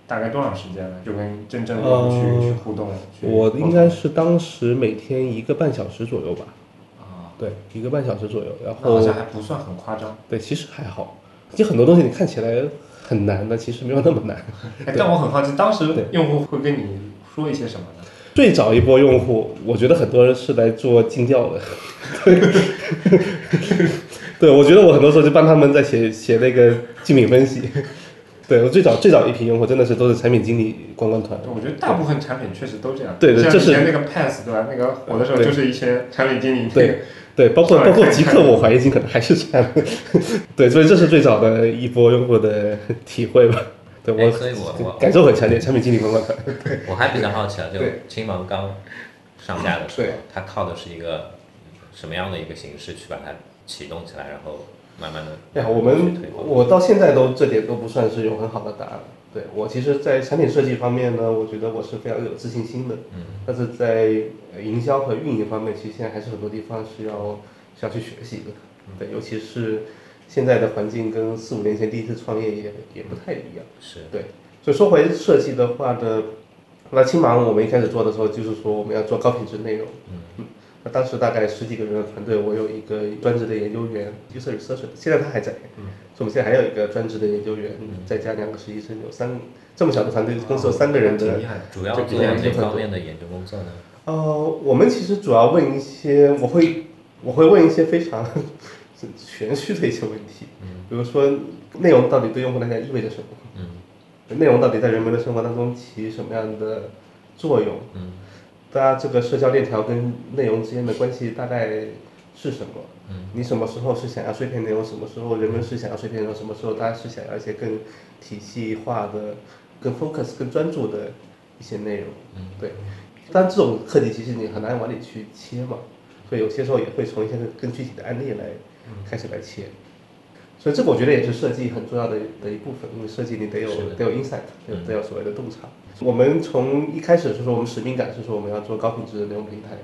Speaker 3: 大概多长时间呢？就跟真正用户去去互动。
Speaker 2: 我应该是当时每天一个半小时左右吧。
Speaker 3: 啊，
Speaker 2: 对，一个半小时左右。然后
Speaker 3: 好像还不算很夸张。
Speaker 2: 对，其实还好。就很多东西你看起来很难的，其实没有那么难。
Speaker 3: 哎，但我很好奇，当时用户会跟你说一些什么呢？
Speaker 2: 最早一波用户，我觉得很多人是来做尽调的。对，我觉得我很多时候就帮他们在写写那个竞品分析。对我最早最早一批用户真的是都是产品经理观光团。
Speaker 3: 我觉得大部分产品确实都这样。
Speaker 2: 对对，这是
Speaker 3: 那个 Pass 对吧？那个火的时候就是一些产品经理。
Speaker 2: 对对，包括 包括极客，我怀疑可能还是这样。对，所以这是最早的一波用户的体会吧。对我，
Speaker 1: 所以我我
Speaker 2: 感受很强烈，产品经理观光团。
Speaker 1: 对，我还比较好奇啊，就青芒刚上架的时候，它靠的是一个什么样的一个形式去把它？启动起来，然后慢慢的。
Speaker 2: 哎呀，我们我到现在都这点都不算是有很好的答案。对我其实，在产品设计方面呢，我觉得我是非常有自信心的。
Speaker 1: 嗯。
Speaker 2: 但是在营销和运营方面，其实现在还是很多地方是要需要去学习的。对，尤其是现在的环境跟四五年前第一次创业也也不太一样。
Speaker 1: 是。
Speaker 2: 对，所以说回设计的话呢，那青芒我们一开始做的时候，就是说我们要做高品质内容。嗯。当时大概十几个人的团队，我有一个专职的研究员，user researcher，现在他还在，嗯，所以我们现在还有一个专职的研究员，嗯再加两个实习生，有三这么小的团队，公司有三个人的，
Speaker 1: 主要做哪方面的研究工作呢？
Speaker 2: 呃，我们其实主要问一些，我会我会问一些非常 玄虚的一些问题，嗯，比如说内容到底对用户来讲意味着什么？
Speaker 1: 嗯，
Speaker 2: 内容到底在人们的生活当中起什么样的作用？
Speaker 1: 嗯。
Speaker 2: 大家这个社交链条跟内容之间的关系大概是什么？
Speaker 1: 嗯，
Speaker 2: 你什么时候是想要碎片内容？什么时候人们是想要碎片内容？什么时候大家是想要一些更体系化的、更 focus、更专注的一些内容？
Speaker 1: 嗯，
Speaker 2: 对。但这种课题其实你很难往里去切嘛，所以有些时候也会从一些更具体的案例来开始来切。所以这个我觉得也是设计很重要的的一部分，因为设计你得有得有 insight，得得有所谓的洞察。我们从一开始是说我们使命感是说我们要做高品质的内容平台，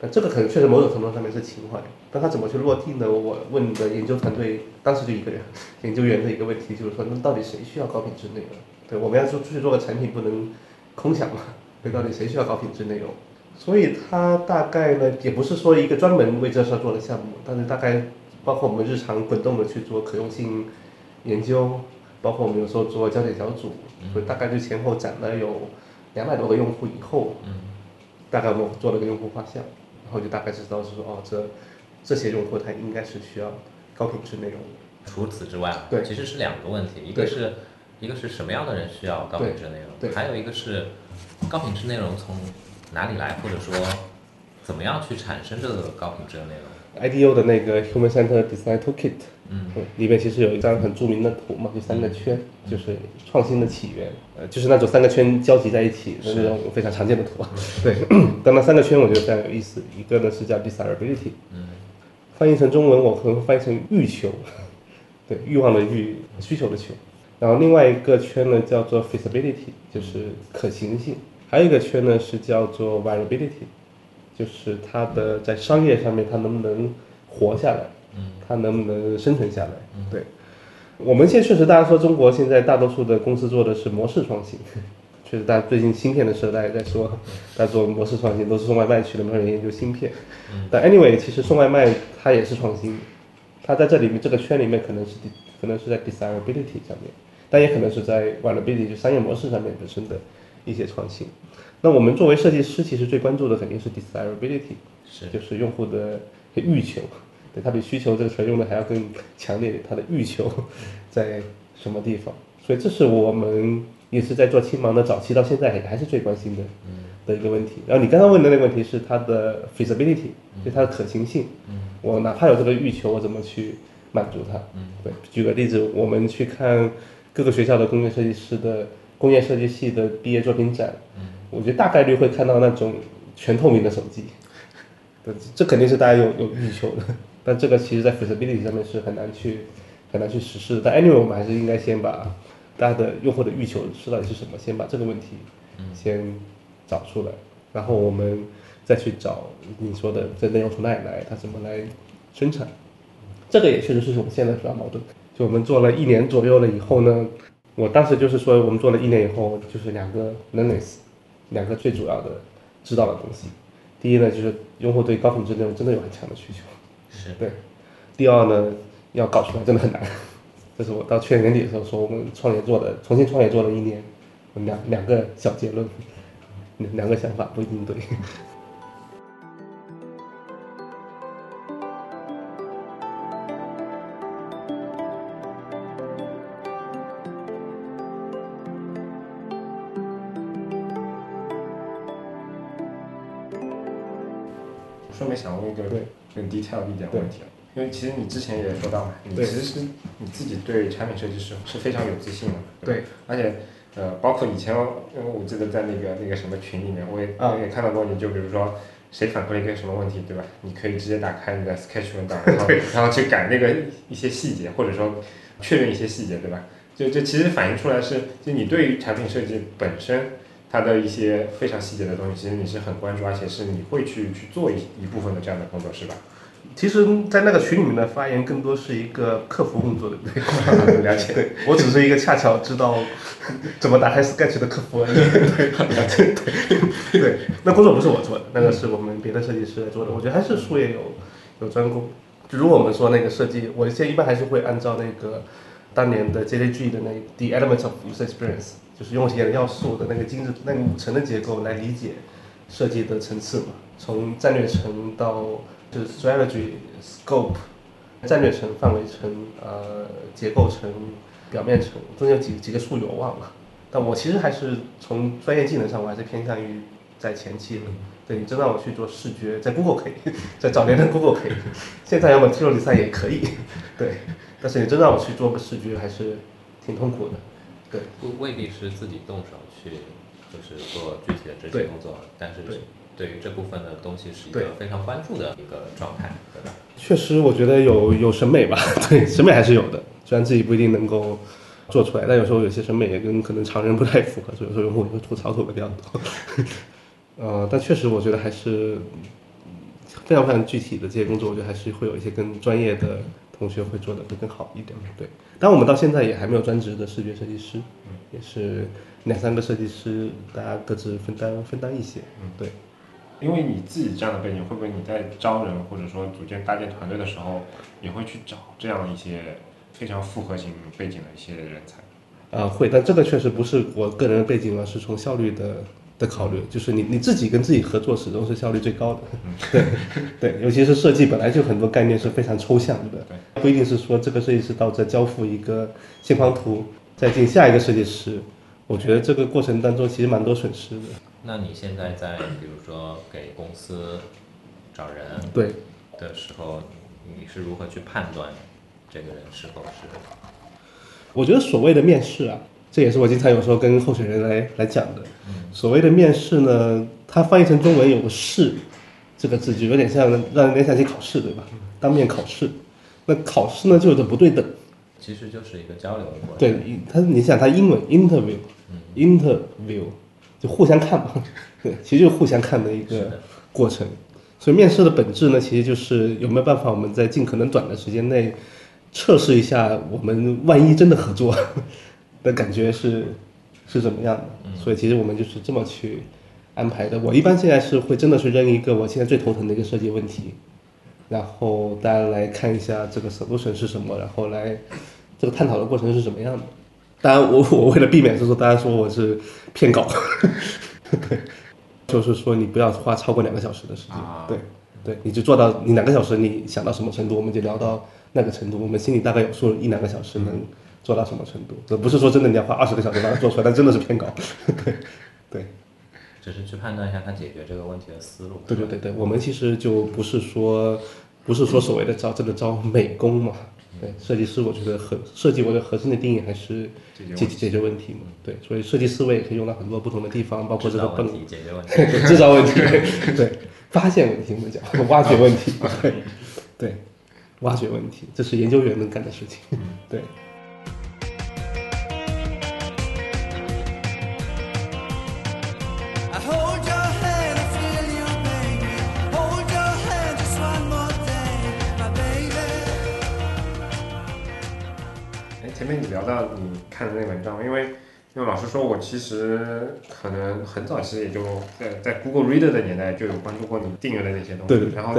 Speaker 2: 但这个可能确实某种程度上面是情怀，但它怎么去落地呢？我问的研究团队当时就一个人，研究员的一个问题就是说，那到底谁需要高品质内容？对，我们要做出去做个产品不能空想嘛？对，到底谁需要高品质内容？所以它大概呢也不是说一个专门为这事做的项目，但是大概包括我们日常滚动的去做可用性研究。包括我们有时候做焦点小组，所以大概就前后攒了有两百多个用户以后，大概我们做了个用户画像，然后就大概知道是说哦，这这些用户他应该是需要高品质内容。
Speaker 1: 除此之外，
Speaker 2: 对，
Speaker 1: 其实是两个问题，一个是一个是什么样的人需要高品质内容，
Speaker 2: 对，
Speaker 1: 还有一个是高品质内容从哪里来，或者说怎么样去产生这个高品质的内容。
Speaker 2: IDEO 的那个 Human Centered Design Toolkit，
Speaker 1: 嗯，
Speaker 2: 里面其实有一张很著名的图嘛，就三个圈，就是创新的起源，呃，就是那种三个圈交集在一起的那种非常常见的图。对，但那三个圈我觉得非常有意思，一个呢是叫 Desirability，
Speaker 1: 嗯，
Speaker 2: 翻译成中文我可能会翻译成欲求，对，欲望的欲，需求的求。然后另外一个圈呢叫做 Feasibility，就是可行性，还有一个圈呢是叫做 Viability。就是它的在商业上面，它能不能活下来？
Speaker 1: 嗯，
Speaker 2: 它能不能生存下来？对，我们现在确实，大家说中国现在大多数的公司做的是模式创新，确实，大家最近芯片的时代在说，在做模式创新，都是送外卖去的，没有人研究芯片。但 anyway，其实送外卖它也是创新，它在这里面这个圈里面可能是可能是在 desirability 上面，但也可能是在 viability 就商业模式上面本身的一些创新。那我们作为设计师，其实最关注的肯定是 desirability，
Speaker 1: 是
Speaker 2: 就是用户的欲求，对他比需求这个词用的还要更强烈，他的欲求在什么地方？所以这是我们也是在做青芒的早期到现在还还是最关心的嗯的一个问题。然后你刚刚问的那个问题是它的 feasibility，就它的可行性。嗯我哪怕有这个欲求，我怎么去满足它？嗯对，举个例子，我们去看各个学校的工业设计师的工业设计系的毕业作品展。我觉得大概率会看到那种全透明的手机，这肯定是大家有有欲求的。但这个其实，在 feasibility 上面是很难去很难去实施的。但 anyway，我们还是应该先把大家的用户的欲求是到底是什么，先把这个问题先找出来，然后我们再去找你说的这内容从哪里来，它怎么来生产。这个也确实是我们现在主要矛盾。就我们做了一年左右了以后呢，我当时就是说，我们做了一年以后，就是两个 learnings。两个最主要的知道的东西，第一呢，就是用户对高品质内容真的有很强的需求，
Speaker 1: 是
Speaker 2: 对。第二呢，要搞出来真的很难。这是我到去年年底的时候说，我们创业做的，重新创业做了一年，两两个小结论，两个想法不一定对。
Speaker 3: 更 detail 一点问题了，因为其实你之前也说到嘛，你其实是你自己对产品设计师是非常有自信的，
Speaker 2: 对，
Speaker 3: 而且呃，包括以前，因为我记得在那个那个什么群里面，我也我也看到过你，就比如说谁反馈了一个什么问题，对吧？你可以直接打开你的 Sketch 文 档，然后然后去改那个一些细节，或者说确认一些细节，对吧？就就其实反映出来是，就你对于产品设计本身。它的一些非常细节的东西，其实你是很关注，而且是你会去去做一一部分的这样的工作，是吧？
Speaker 2: 其实，在那个群里面的发言更多是一个客服工作的，对，了解。对我只是一个恰巧知道怎么打开 Sketch 的客服而已。对，了解。对，对，那工作不是我做的，那个是我们别的设计师来做的。我觉得还是术业有有专攻。就如果我们说那个设计，我现在一般还是会按照那个当年的 JDG 的那 The Elements of User Experience。就是用户体验的要素的那个精致那个五层的结构来理解设计的层次嘛，从战略层到就是 strategy scope，战略层、范围层、呃结构层、表面层，中间有几几个术语我忘了，但我其实还是从专业技能上，我还是偏向于在前期的对你真让我去做视觉，在 Google 可以，在早年的 Google 可以，现在要么 T 六零三也可以，对。但是你真让我去做个视觉，还是挺痛苦的。对，
Speaker 1: 未必是自己动手去，就是做具体的这些工作，但是对于这部分的东西是一个非常关注的一个状态，对吧？
Speaker 2: 确实，我觉得有有审美吧，对，审美还是有的，虽然自己不一定能够做出来，但有时候有些审美也跟可能常人不太符合，所以有时候用户会吐槽吐的比较多。呃，但确实我觉得还是非常非常具体的这些工作，我觉得还是会有一些跟专业的同学会做的会更好一点。对，但我们到现在也还没有专职的视觉设计师，也是两三个设计师，大家各自分担分担一些。嗯，对。
Speaker 3: 因为你自己这样的背景，会不会你在招人或者说组建搭建团队的时候，也会去找这样一些非常复合型背景的一些人才？
Speaker 2: 啊，会，但这个确实不是我个人的背景而是从效率的。的考虑就是你你自己跟自己合作始终是效率最高的，对对，尤其是设计本来就很多概念是非常抽象的，不一定是说这个设计师到这交付一个线框图，再进下一个设计师，我觉得这个过程当中其实蛮多损失的。
Speaker 1: 那你现在在比如说给公司找人
Speaker 2: 对
Speaker 1: 的时候，你是如何去判断这个人是否是？
Speaker 2: 我觉得所谓的面试啊。这也是我经常有时候跟候选人来来讲的。所谓的面试呢，它翻译成中文有个试这个字，就有点像让人联想起考试，对吧？当面考试，那考试呢就有点不对等。
Speaker 1: 其实就是一个交流的过程。
Speaker 2: 对，他你想他英文 interview，interview 就互相看嘛，对，其实就互相看的一个过程。所以面试的本质呢，其实就是有没有办法我们在尽可能短的时间内测试一下，我们万一真的合作。的感觉是是怎么样的？所以其实我们就是这么去安排的。我一般现在是会真的是扔一个我现在最头疼的一个设计问题，然后大家来看一下这个 solution 是什么，然后来这个探讨的过程是什么样的。当然，我我为了避免就是大家说我是骗稿，对 就是说你不要花超过两个小时的时间。对对，你就做到你两个小时，你想到什么程度，我们就聊到那个程度。我们心里大概有数，一两个小时能。做到什么程度？这不是说真的你要花二十个小时把它做出来，但真的是偏高。对，对，
Speaker 1: 只是去判断一下他解决这个问题的思路。
Speaker 2: 对对对对，我们其实就不是说，不是说所谓的招真的招美工嘛。对，设计师我觉得核设计我的核心的定义还是解解决问题嘛。对，所以设计思维可以用到很多不同的地方，包括这个
Speaker 1: 问题解决问题，
Speaker 2: 制造问题，对，发现问题我们讲，挖掘问题，对，对，挖掘问题，这是研究员能干的事情。对。
Speaker 3: 前面你聊到你看的那文章，因为因为老师说，我其实可能很早其实也就在在 Google Reader 的年代就有关注过你订阅的那些东
Speaker 2: 西，
Speaker 3: 然后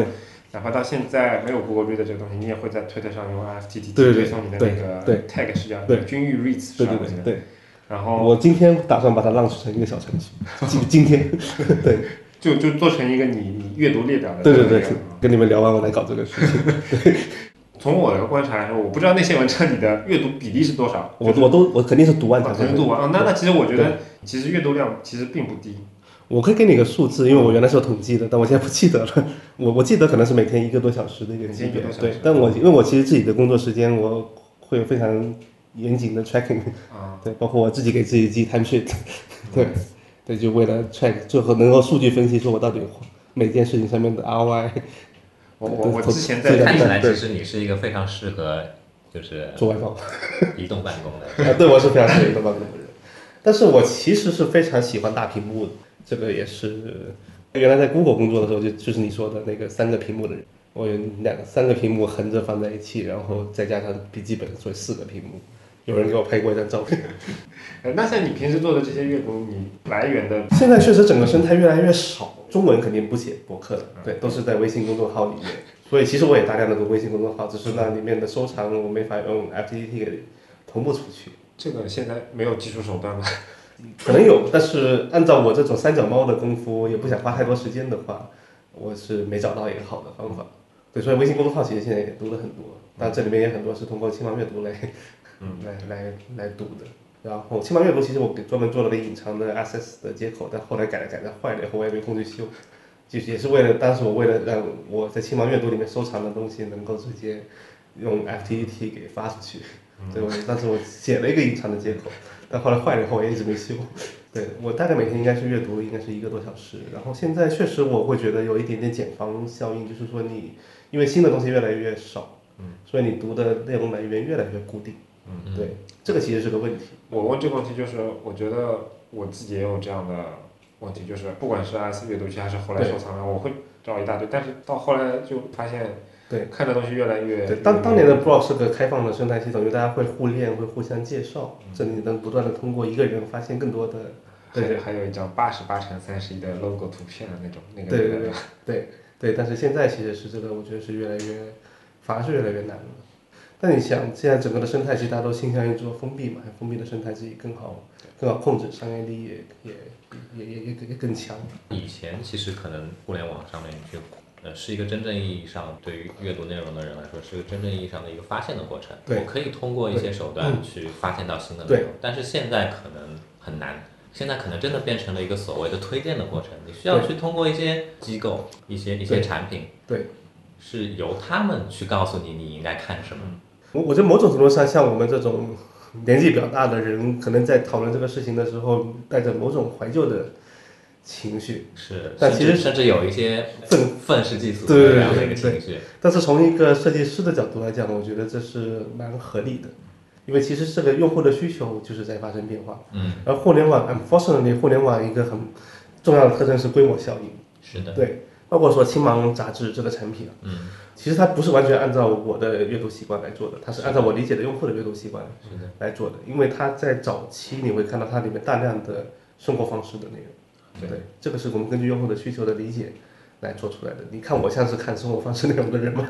Speaker 3: 哪怕到现在没有 Google Reader 这个东西，你也会在推特上用 FTT 推送你的那个 tag 是叫君玉 reads
Speaker 2: 对对对对。
Speaker 3: 然后
Speaker 2: 我今天打算把它 launch 成一个小程序，今今天 对，
Speaker 3: 就就做成一个你你阅读列表的。
Speaker 2: 对对对，跟你们聊完我来搞这个事情。对。
Speaker 3: 从我的观察来说，我不知道那些文章你的阅读比例是多少。
Speaker 2: 我我都我肯定是读完才
Speaker 3: 能读完啊。那那其实我觉得，其实阅读量其实并不低。
Speaker 2: 我可以给你个数字，因为我原来是有统计的，但我现在不记得了。我我记得可能是每天一个多小时的一个级别。对，但我因为我其实自己的工作时间，我会有非常严谨的 tracking。啊。对，包括我自己给自己记 time sheet。对。对，就为了 track 最后能够数据分析，说我到底每件事情上面的 ROI。
Speaker 3: 我我我之前在
Speaker 1: 看起来，其实你是一个非常适合就是
Speaker 2: 做外包、
Speaker 1: 移动办公的。
Speaker 2: 啊，对，我是非常适合移动办公的人。但是我其实是非常喜欢大屏幕的，这个也是原来在 Google 工作的时候，就就是你说的那个三个屏幕的人。我有两三个屏幕横着放在一起，然后再加上笔记本，所以四个屏幕。有人给我拍过一张照片。
Speaker 3: 那像你平时做的这些阅读，你来源的
Speaker 2: 现在确实整个生态越来越少。中文肯定不写博客的，对，都是在微信公众号里面。所以其实我也大量的读微信公众号，只是那里面的收藏我没法用 FTP 给同步出去。
Speaker 3: 这个现在没有技术手段吗？
Speaker 2: 可能有，但是按照我这种三脚猫的功夫，也不想花太多时间的话，我是没找到一个好的方法。对，所以微信公众号其实现在也读了很多，但这里面也很多是通过青芒阅读来，嗯，来来来读的。然后轻薄阅读其实我给专门做了个隐藏的 Access 的接口，但后来改了改，它坏了以后我也没空去修。就是也是为了当时我为了让我在轻芒阅读里面收藏的东西能够直接用 FTP 给发出去，对，我当时我写了一个隐藏的接口，但后来坏了以后我也一直没修。对我大概每天应该是阅读应该是一个多小时，然后现在确实我会觉得有一点点减房效应，就是说你因为新的东西越来越少，嗯，所以你读的内容来源越来越固定，嗯，对，这个其实是个问题。
Speaker 3: 我问这个问题就是我觉得我自己也有这样的问题，就是不管是 S 阅读器还是后来收藏的，我会找一大堆，但是到后来就发现，
Speaker 2: 对，
Speaker 3: 看的东西越来越。
Speaker 2: 对，当当年的 Blog 是个开放的生态系统，因为大家会互链，会互相介绍，这里能不断的通过一个人发现更多的。
Speaker 3: 对，还有一张八十八乘三十一的 logo 图片的那种，那个。
Speaker 2: 对对对对对，但是现在其实是这个，我觉得是越来越，反而是越来越难了。但你想，现在整个的生态其实大家都倾向于做封闭嘛，封闭的生态自己更好，更好控制，商业利益也也也也也也更强。
Speaker 1: 以前其实可能互联网上面就，呃，是一个真正意义上对于阅读内容的人来说，是个真正意义上的一个发现的过程。
Speaker 2: 对。
Speaker 1: 我可以通过一些手段去发现到新的内容，但是现在可能很难。现在可能真的变成了一个所谓的推荐的过程，你需要去通过一些机构、一些一些产品，
Speaker 2: 对，
Speaker 1: 是由他们去告诉你你应该看什么。
Speaker 2: 我我觉得某种程度上，像我们这种年纪比较大的人，可能在讨论这个事情的时候，带着某种怀旧的情绪。
Speaker 1: 是，
Speaker 2: 但其实
Speaker 1: 甚至有一些愤愤世嫉俗
Speaker 2: 的
Speaker 1: 这样的一个情绪。
Speaker 2: 但是从一个设计师的角度来讲，我觉得这是蛮合理的。因为其实这个用户的需求就是在发生变化，
Speaker 1: 嗯，
Speaker 2: 而互联网，unfortunately，互联网一个很重要的特征是规模效应，
Speaker 1: 是的，
Speaker 2: 对，包括说青芒杂志这个产品，
Speaker 1: 嗯，
Speaker 2: 其实它不是完全按照我的阅读习惯来做的，它是按照我理解的用户的阅读习惯来做的，因为它在早期你会看到它里面大量的生活方式的内容，对，这个是我们根据用户的需求的理解。来做出来的，你看我像是看生活方式内容的人吗？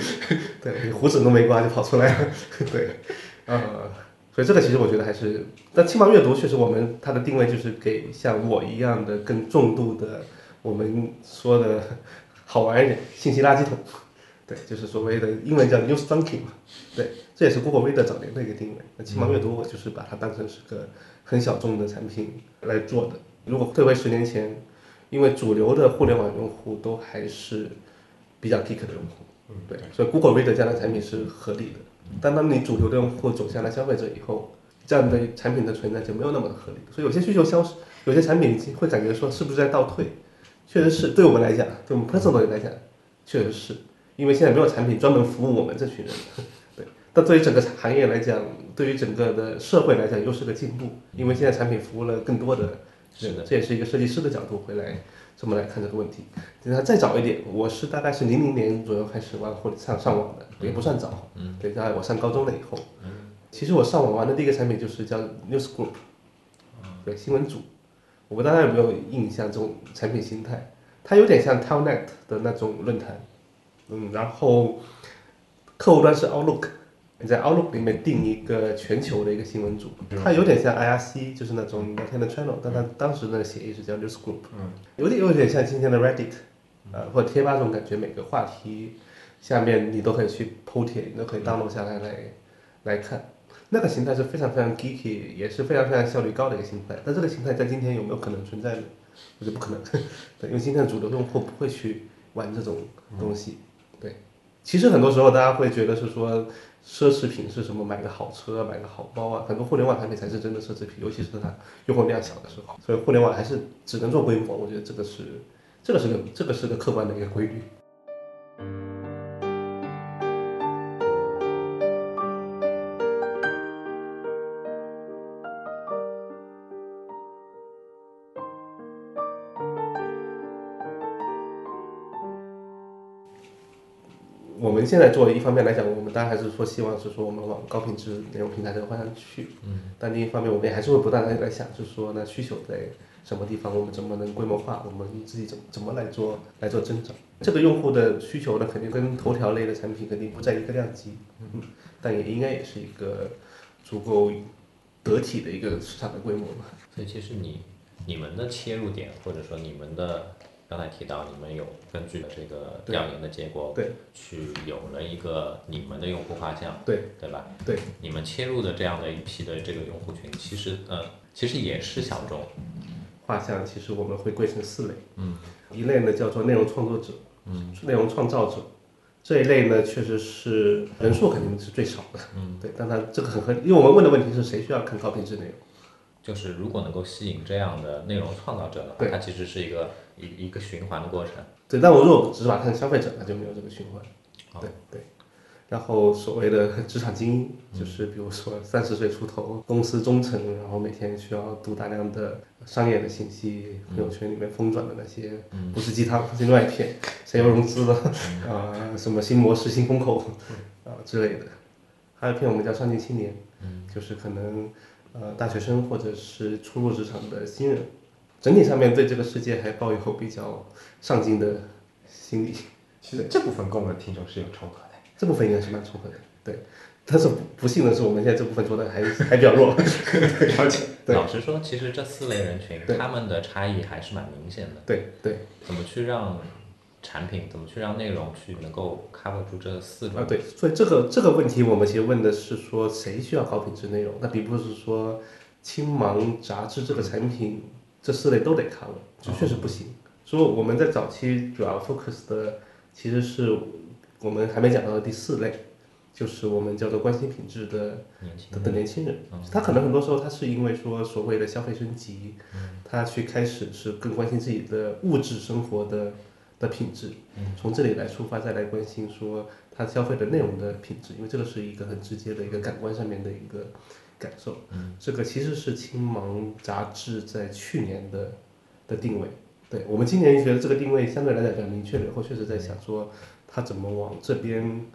Speaker 2: 对你胡子都没刮就跑出来了，对，呃，所以这个其实我觉得还是，但轻芒阅读确实我们它的定位就是给像我一样的更重度的，我们说的好玩一点信息垃圾桶，对，就是所谓的英文叫 news junkie 嘛，对，这也是 Google Reader 早年的一个定位。那青芒阅读我就是把它当成是个很小众的产品来做的。如果退回十年前。因为主流的互联网用户都还是比较 geek 的用户，嗯，对，所以 Google Reader 这样的产品是合理的。但当你主流的用户走向了消费者以后，这样的产品的存在就没有那么的合理。所以有些需求消失，有些产品会感觉说是不是在倒退？确实是，对我们来讲，对我们 personal 来讲，确实是因为现在没有产品专门服务我们这群人，对。但对于整个行业来讲，对于整个的社会来讲，又是个进步，因为现在产品服务了更多的。
Speaker 1: 是的，
Speaker 2: 这也是一个设计师的角度回来这么来看这个问题。等他再早一点，我是大概是零零年左右开始玩或上上网的，也不算早。
Speaker 1: 嗯，
Speaker 2: 对，在我上高中了以后，嗯，其实我上网玩的第一个产品就是叫 News Group，对，新闻组。我不知道大家有没有印象这种产品形态？它有点像 Telnet 的那种论坛，嗯，然后客户端是 Outlook。你在 Outlook 里面定一个全球的一个新闻组，它有点像 IRC，就是那种聊天的 channel，但它当时的协议是叫 News Group，
Speaker 3: 嗯，
Speaker 2: 有点有点像今天的 Reddit，呃，或者贴吧这种感觉，每个话题下面你都可以去铺帖，你都可以 download 下来来来看。那个形态是非常非常 geeky，也是非常非常效率高的一个形态。但这个形态在今天有没有可能存在呢？我觉得不可能，对，因为今天的主流用户不会去玩这种东西。对，其实很多时候大家会觉得是说。奢侈品是什么？买个好车，买个好包啊！很多互联网产品才是真的奢侈品，尤其是它用户量小的时候。所以互联网还是只能做规模，我觉得这个是，这个是个，这个是个客观的一个规律。们现在做一方面来讲，我们当然还是说希望是说我们往高品质内容平台这个方向去。
Speaker 1: 嗯。
Speaker 2: 但另一方面，我们也还是会不断的在想，就是说那需求在什么地方，我们怎么能规模化，我们自己怎怎么来做来做增长。这个用户的需求呢，肯定跟头条类的产品肯定不在一个量级。嗯。但也应该也是一个足够得体的一个市场的规模嘛。
Speaker 1: 所以其实你你们的切入点，或者说你们的。刚才提到你们有根据这个调研的结果，
Speaker 2: 对，
Speaker 1: 去有了一个你们的用户画像，
Speaker 2: 对，
Speaker 1: 对吧？
Speaker 2: 对，
Speaker 1: 你们切入的这样的一批的这个用户群，其实呃，其实也是小众，
Speaker 2: 画像，其实我们会归成四类。
Speaker 1: 嗯，
Speaker 2: 一类呢叫做内容创作者，
Speaker 1: 嗯，
Speaker 2: 内容创造者。这一类呢，确实是人数肯定是最少的。
Speaker 1: 嗯，
Speaker 2: 对，但它这个很合，因为我们问的问题是谁需要看高品质内容？
Speaker 1: 就是如果能够吸引这样的内容创造者的话，它其实是一个一一个循环的过程。
Speaker 2: 对，但我如果只是把它看消费者，那就没有这个循环。对对。然后所谓的 职场精英，就是比如说三十岁出头，公司中层，然后每天需要读大量的商业的信息，朋友圈里面疯转的那些，不是鸡汤，是另外一篇，谁要融资了，啊，什么新模式、新风口，啊之类的。还有一篇我们叫上进青年，就是可能呃大学生或者是初入职场的新人，整体上面对这个世界还抱有比较上进的心理。
Speaker 3: 其实这部分跟我们的听众是有重合的。
Speaker 2: 这部分应该是蛮重合的，对。但是不幸的是，我们现在这部分做的还还比较弱。
Speaker 3: 了解。
Speaker 1: 老实说，其实这四类人群他们的差异还是蛮明显的。
Speaker 2: 对对。
Speaker 1: 怎么去让产品，怎么去让内容去能够 cover 住这四种？
Speaker 2: 啊，对。所以这个这个问题，我们其实问的是说，谁需要高品质内容？那并不是说青芒杂志这个产品这四类都得 cover，就确实不行。所以我们在早期主要 focus 的其实是。我们还没讲到的第四类，就是我们叫做关心品质的的年轻人。他可能很多时候他是因为说所谓的消费升级，他去开始是更关心自己的物质生活的的品质，从这里来出发再来关心说他消费的内容的品质，因为这个是一个很直接的一个感官上面的一个感受。嗯这个其实是青芒杂志在去年的的定位。对我们今年觉得这个定位相对来讲比较明确了以，后确实在想说。它怎么往这边，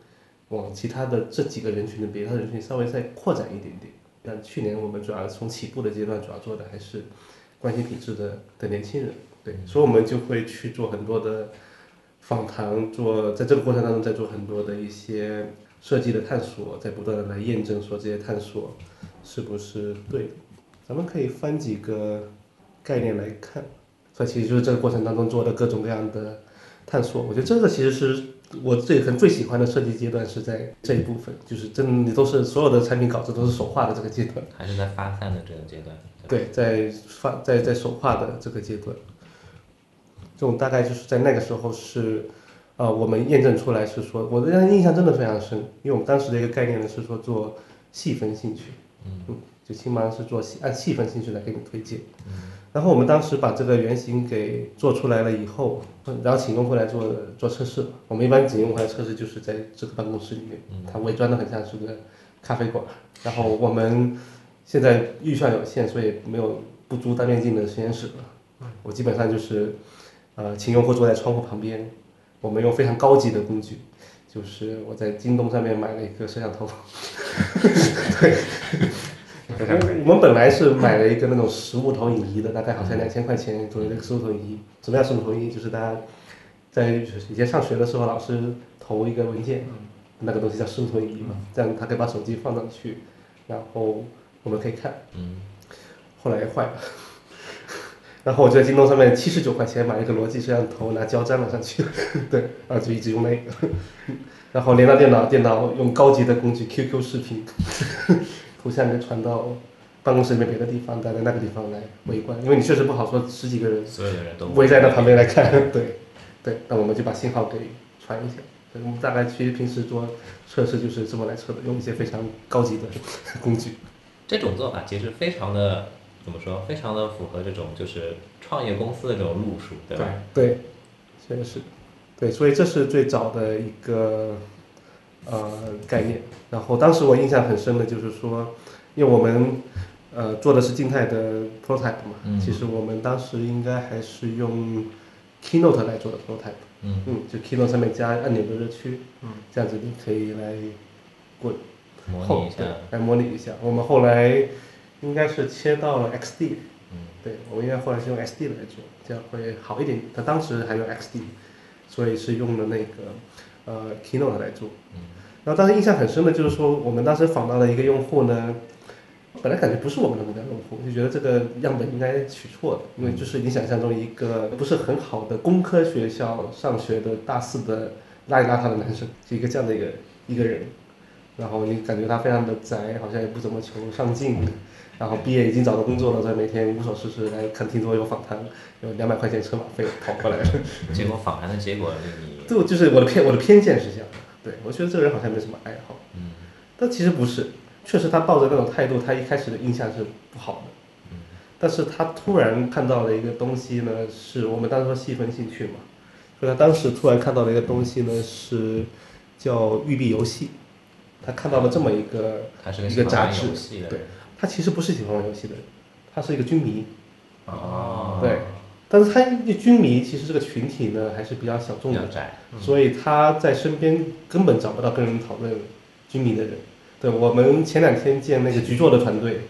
Speaker 2: 往其他的这几个人群的别的人群稍微再扩展一点点？但去年我们主要从起步的阶段，主要做的还是关心品质的的年轻人，对，所以我们就会去做很多的访谈，做在这个过程当中在做很多的一些设计的探索，在不断的来验证说这些探索是不是对。咱们可以翻几个概念来看，所以其实就是这个过程当中做的各种各样的探索。我觉得这个其实是。我最很最喜欢的设计阶段是在这一部分，就是真的都是所有的产品稿子都是手画的这个阶段，
Speaker 1: 还是在发散的这个阶段？
Speaker 2: 对，在发在在手画的这个阶段，这种大概就是在那个时候是，呃，我们验证出来是说，我的印象真的非常深，因为我们当时的一个概念呢是说做细分兴趣，嗯，就起码是做细按细分兴趣来给你推荐，嗯。然后我们当时把这个原型给做出来了以后，然后请用户来做做测试。我们一般请用户来测试，就是在这个办公室里面，它伪装的很像是个咖啡馆。然后我们现在预算有限，所以没有不租单面镜的实验室了。我基本上就是，呃，请用户坐在窗户旁边，我们用非常高级的工具，就是我在京东上面买了一个摄像头，对。我们本来是买了一个那种实物投影仪的，大概好像两千块钱左右的一个实物投影仪。什么叫实物投影仪？就是大家在以前上学的时候，老师投一个文件，那个东西叫实物投影仪嘛。这样他可以把手机放上去，然后我们可以看。嗯。后来坏了，然后我就在京东上面七十九块钱买了一个罗技摄像头，拿胶粘了上去。对，然后就一直用那个，然后连到电脑，电脑用高级的工具 QQ 视频。图像给传到办公室里面别的地方，待在那个地方来围观，因为你确实不好说十几个人，
Speaker 1: 所有的人都
Speaker 2: 围在那旁边来看，对，对，那我们就把信号给传一下。我们大概其实平时做测试就是这么来测的，用一些非常高级的工具。
Speaker 1: 这种做法其实非常的怎么说？非常的符合这种就是创业公司的这种路数，对吧？
Speaker 2: 对，确实是，对，所以这是最早的一个。呃，概念。然后当时我印象很深的就是说，因为我们呃做的是静态的 prototype 嘛，其实我们当时应该还是用 Keynote 来做的 prototype。嗯。嗯，就 Keynote 上面加按钮的热区。嗯。这样子你可以来过
Speaker 1: 模拟一下。
Speaker 2: 来模拟一下。我们后来应该是切到了 XD。嗯。对，我们应该后来是用 XD 来做，这样会好一点。他当时还用 XD，所以是用的那个呃 Keynote 来做。嗯。然后当时印象很深的就是说，我们当时访到了一个用户呢，本来感觉不是我们的目标用户，就觉得这个样本应该取错的，因为就是你想象中一个不是很好的工科学校上学的大四的邋里邋遢的男生，是一个这样的一个一个人，然后你感觉他非常的宅，好像也不怎么求上进，然后毕业已经找到工作了，在每天无所事事来看听说有访谈，有两百块钱车马费跑过来了。
Speaker 1: 结果访谈的结果你，
Speaker 2: 这就是我的偏我的偏见是这样的，对我觉得这个人好像没什么爱好，
Speaker 1: 嗯，
Speaker 2: 但其实不是，确实他抱着那种态度，他一开始的印象是不好的，
Speaker 1: 嗯，
Speaker 2: 但是他突然看到了一个东西呢，是我们当时说细分兴趣嘛，所以他当时突然看到了一个东西呢，是叫育碧游戏。他看到了这么一个一个杂志，对，他其实不是喜欢玩游戏的人，他是一个军迷，
Speaker 1: 哦，
Speaker 2: 对，但是他军迷其实这个群体呢还是比较小众的，所以他在身边根本找不到跟人讨论军迷的人。对我们前两天见那个局座的团队，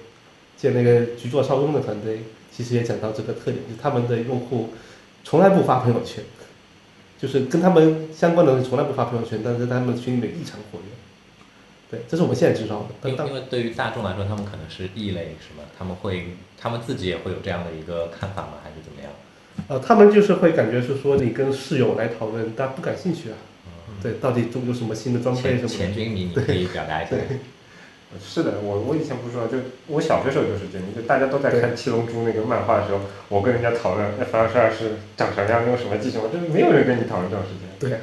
Speaker 2: 见那个局座少工的团队，其实也讲到这个特点，就他们的用户从来不发朋友圈，就是跟他们相关的人从来不发朋友圈，但是他们群里面异常活跃。对，这是我们现在知道
Speaker 1: 的。因为因为对于大众来说，他们可能是异类，是吗？他们会，他们自己也会有这样的一个看法吗？还是怎么样？
Speaker 2: 呃，他们就是会感觉是说，你跟室友来讨论，大家不感兴趣啊。对，到底中有什么新的装备什么？
Speaker 1: 前军迷，你可以表达一下。
Speaker 3: 是的，我我以前不是说，就我小学时候就是这样，就大家都在看《七龙珠》那个漫画的时候，我跟人家讨论 F 二十二是长什么样，用什么技术，就没有人跟你讨论这种事情。
Speaker 2: 对。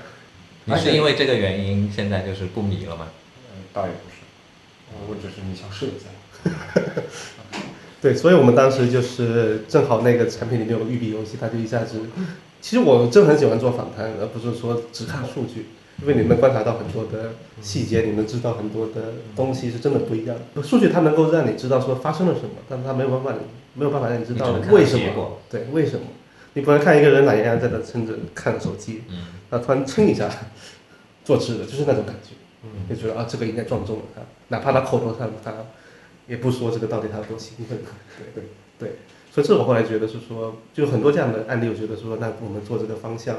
Speaker 1: 你是因为这个原因现在就是不迷了吗？
Speaker 3: 倒也不是，我只是你想试一下。
Speaker 2: 对，所以我们当时就是正好那个产品里面有育碧游戏，它就一下子，其实我真很喜欢做访谈，而不是说只看数据，因为你能观察到很多的细节，你能知道很多的东西是真的不一样。数据它能够让你知道说发生了什么，但是它没有办法，没有办法让你知道为什么。对，为什么？你不能看一个人懒洋洋在那撑着看手机，那突然撑一下，坐直了，就是那种感觉。就觉得啊，这个应该撞中了他，哪怕他口头上他也不说这个到底他有多兴奋。对对对，所以这我后来觉得是说，就很多这样的案例，我觉得说，那我们做这个方向，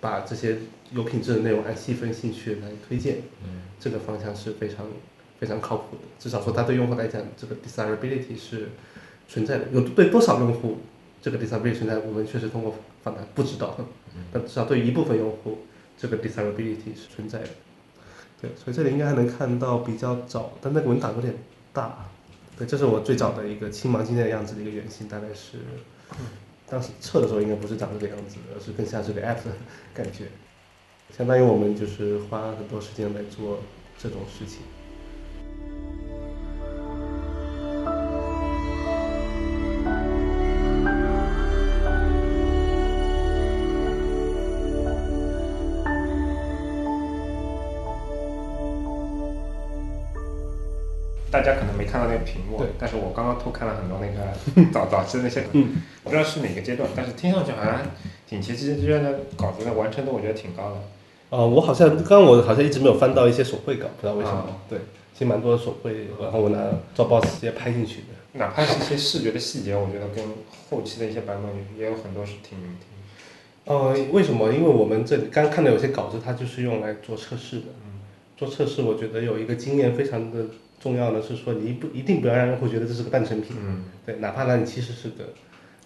Speaker 2: 把这些有品质的内容按细分兴趣来推荐，
Speaker 1: 嗯，
Speaker 2: 这个方向是非常非常靠谱的。至少说，它对用户来讲，这个 desirability 是存在的。有对多少用户这个 desirability 存在，我们确实通过访谈不知道，但至少对于一部分用户，这个 desirability 是存在的。对，所以这里应该还能看到比较早，但那个文档有点大。对，这是我最早的一个青芒今天的样子的一个原型，大概是当时测的时候应该不是长这个样子，而是更像是个 app 的感觉。相当于我们就是花很多时间来做这种事情。
Speaker 3: 刚刚偷看了很多那个 早早期的那些，嗯不知道是哪个阶段，但是听上去好像挺齐齐这样的稿子的完成度，我觉得挺高的。
Speaker 2: 啊，我好像刚刚我好像一直没有翻到一些手绘稿，不知道为什么。对，其实蛮多的手绘，然后我拿照 boss 直接拍进去的。
Speaker 3: 哪怕是一些视觉的细节，我觉得跟后期的一些版本也有很多是挺挺。
Speaker 2: 呃，为什么？因为我们这里刚看到有些稿子，它就是用来做测试的。嗯。做测试，我觉得有一个经验非常的。重要的是说，你不一定不要让用户觉得这是个半成品，
Speaker 3: 嗯，
Speaker 2: 对，哪怕那你其实是个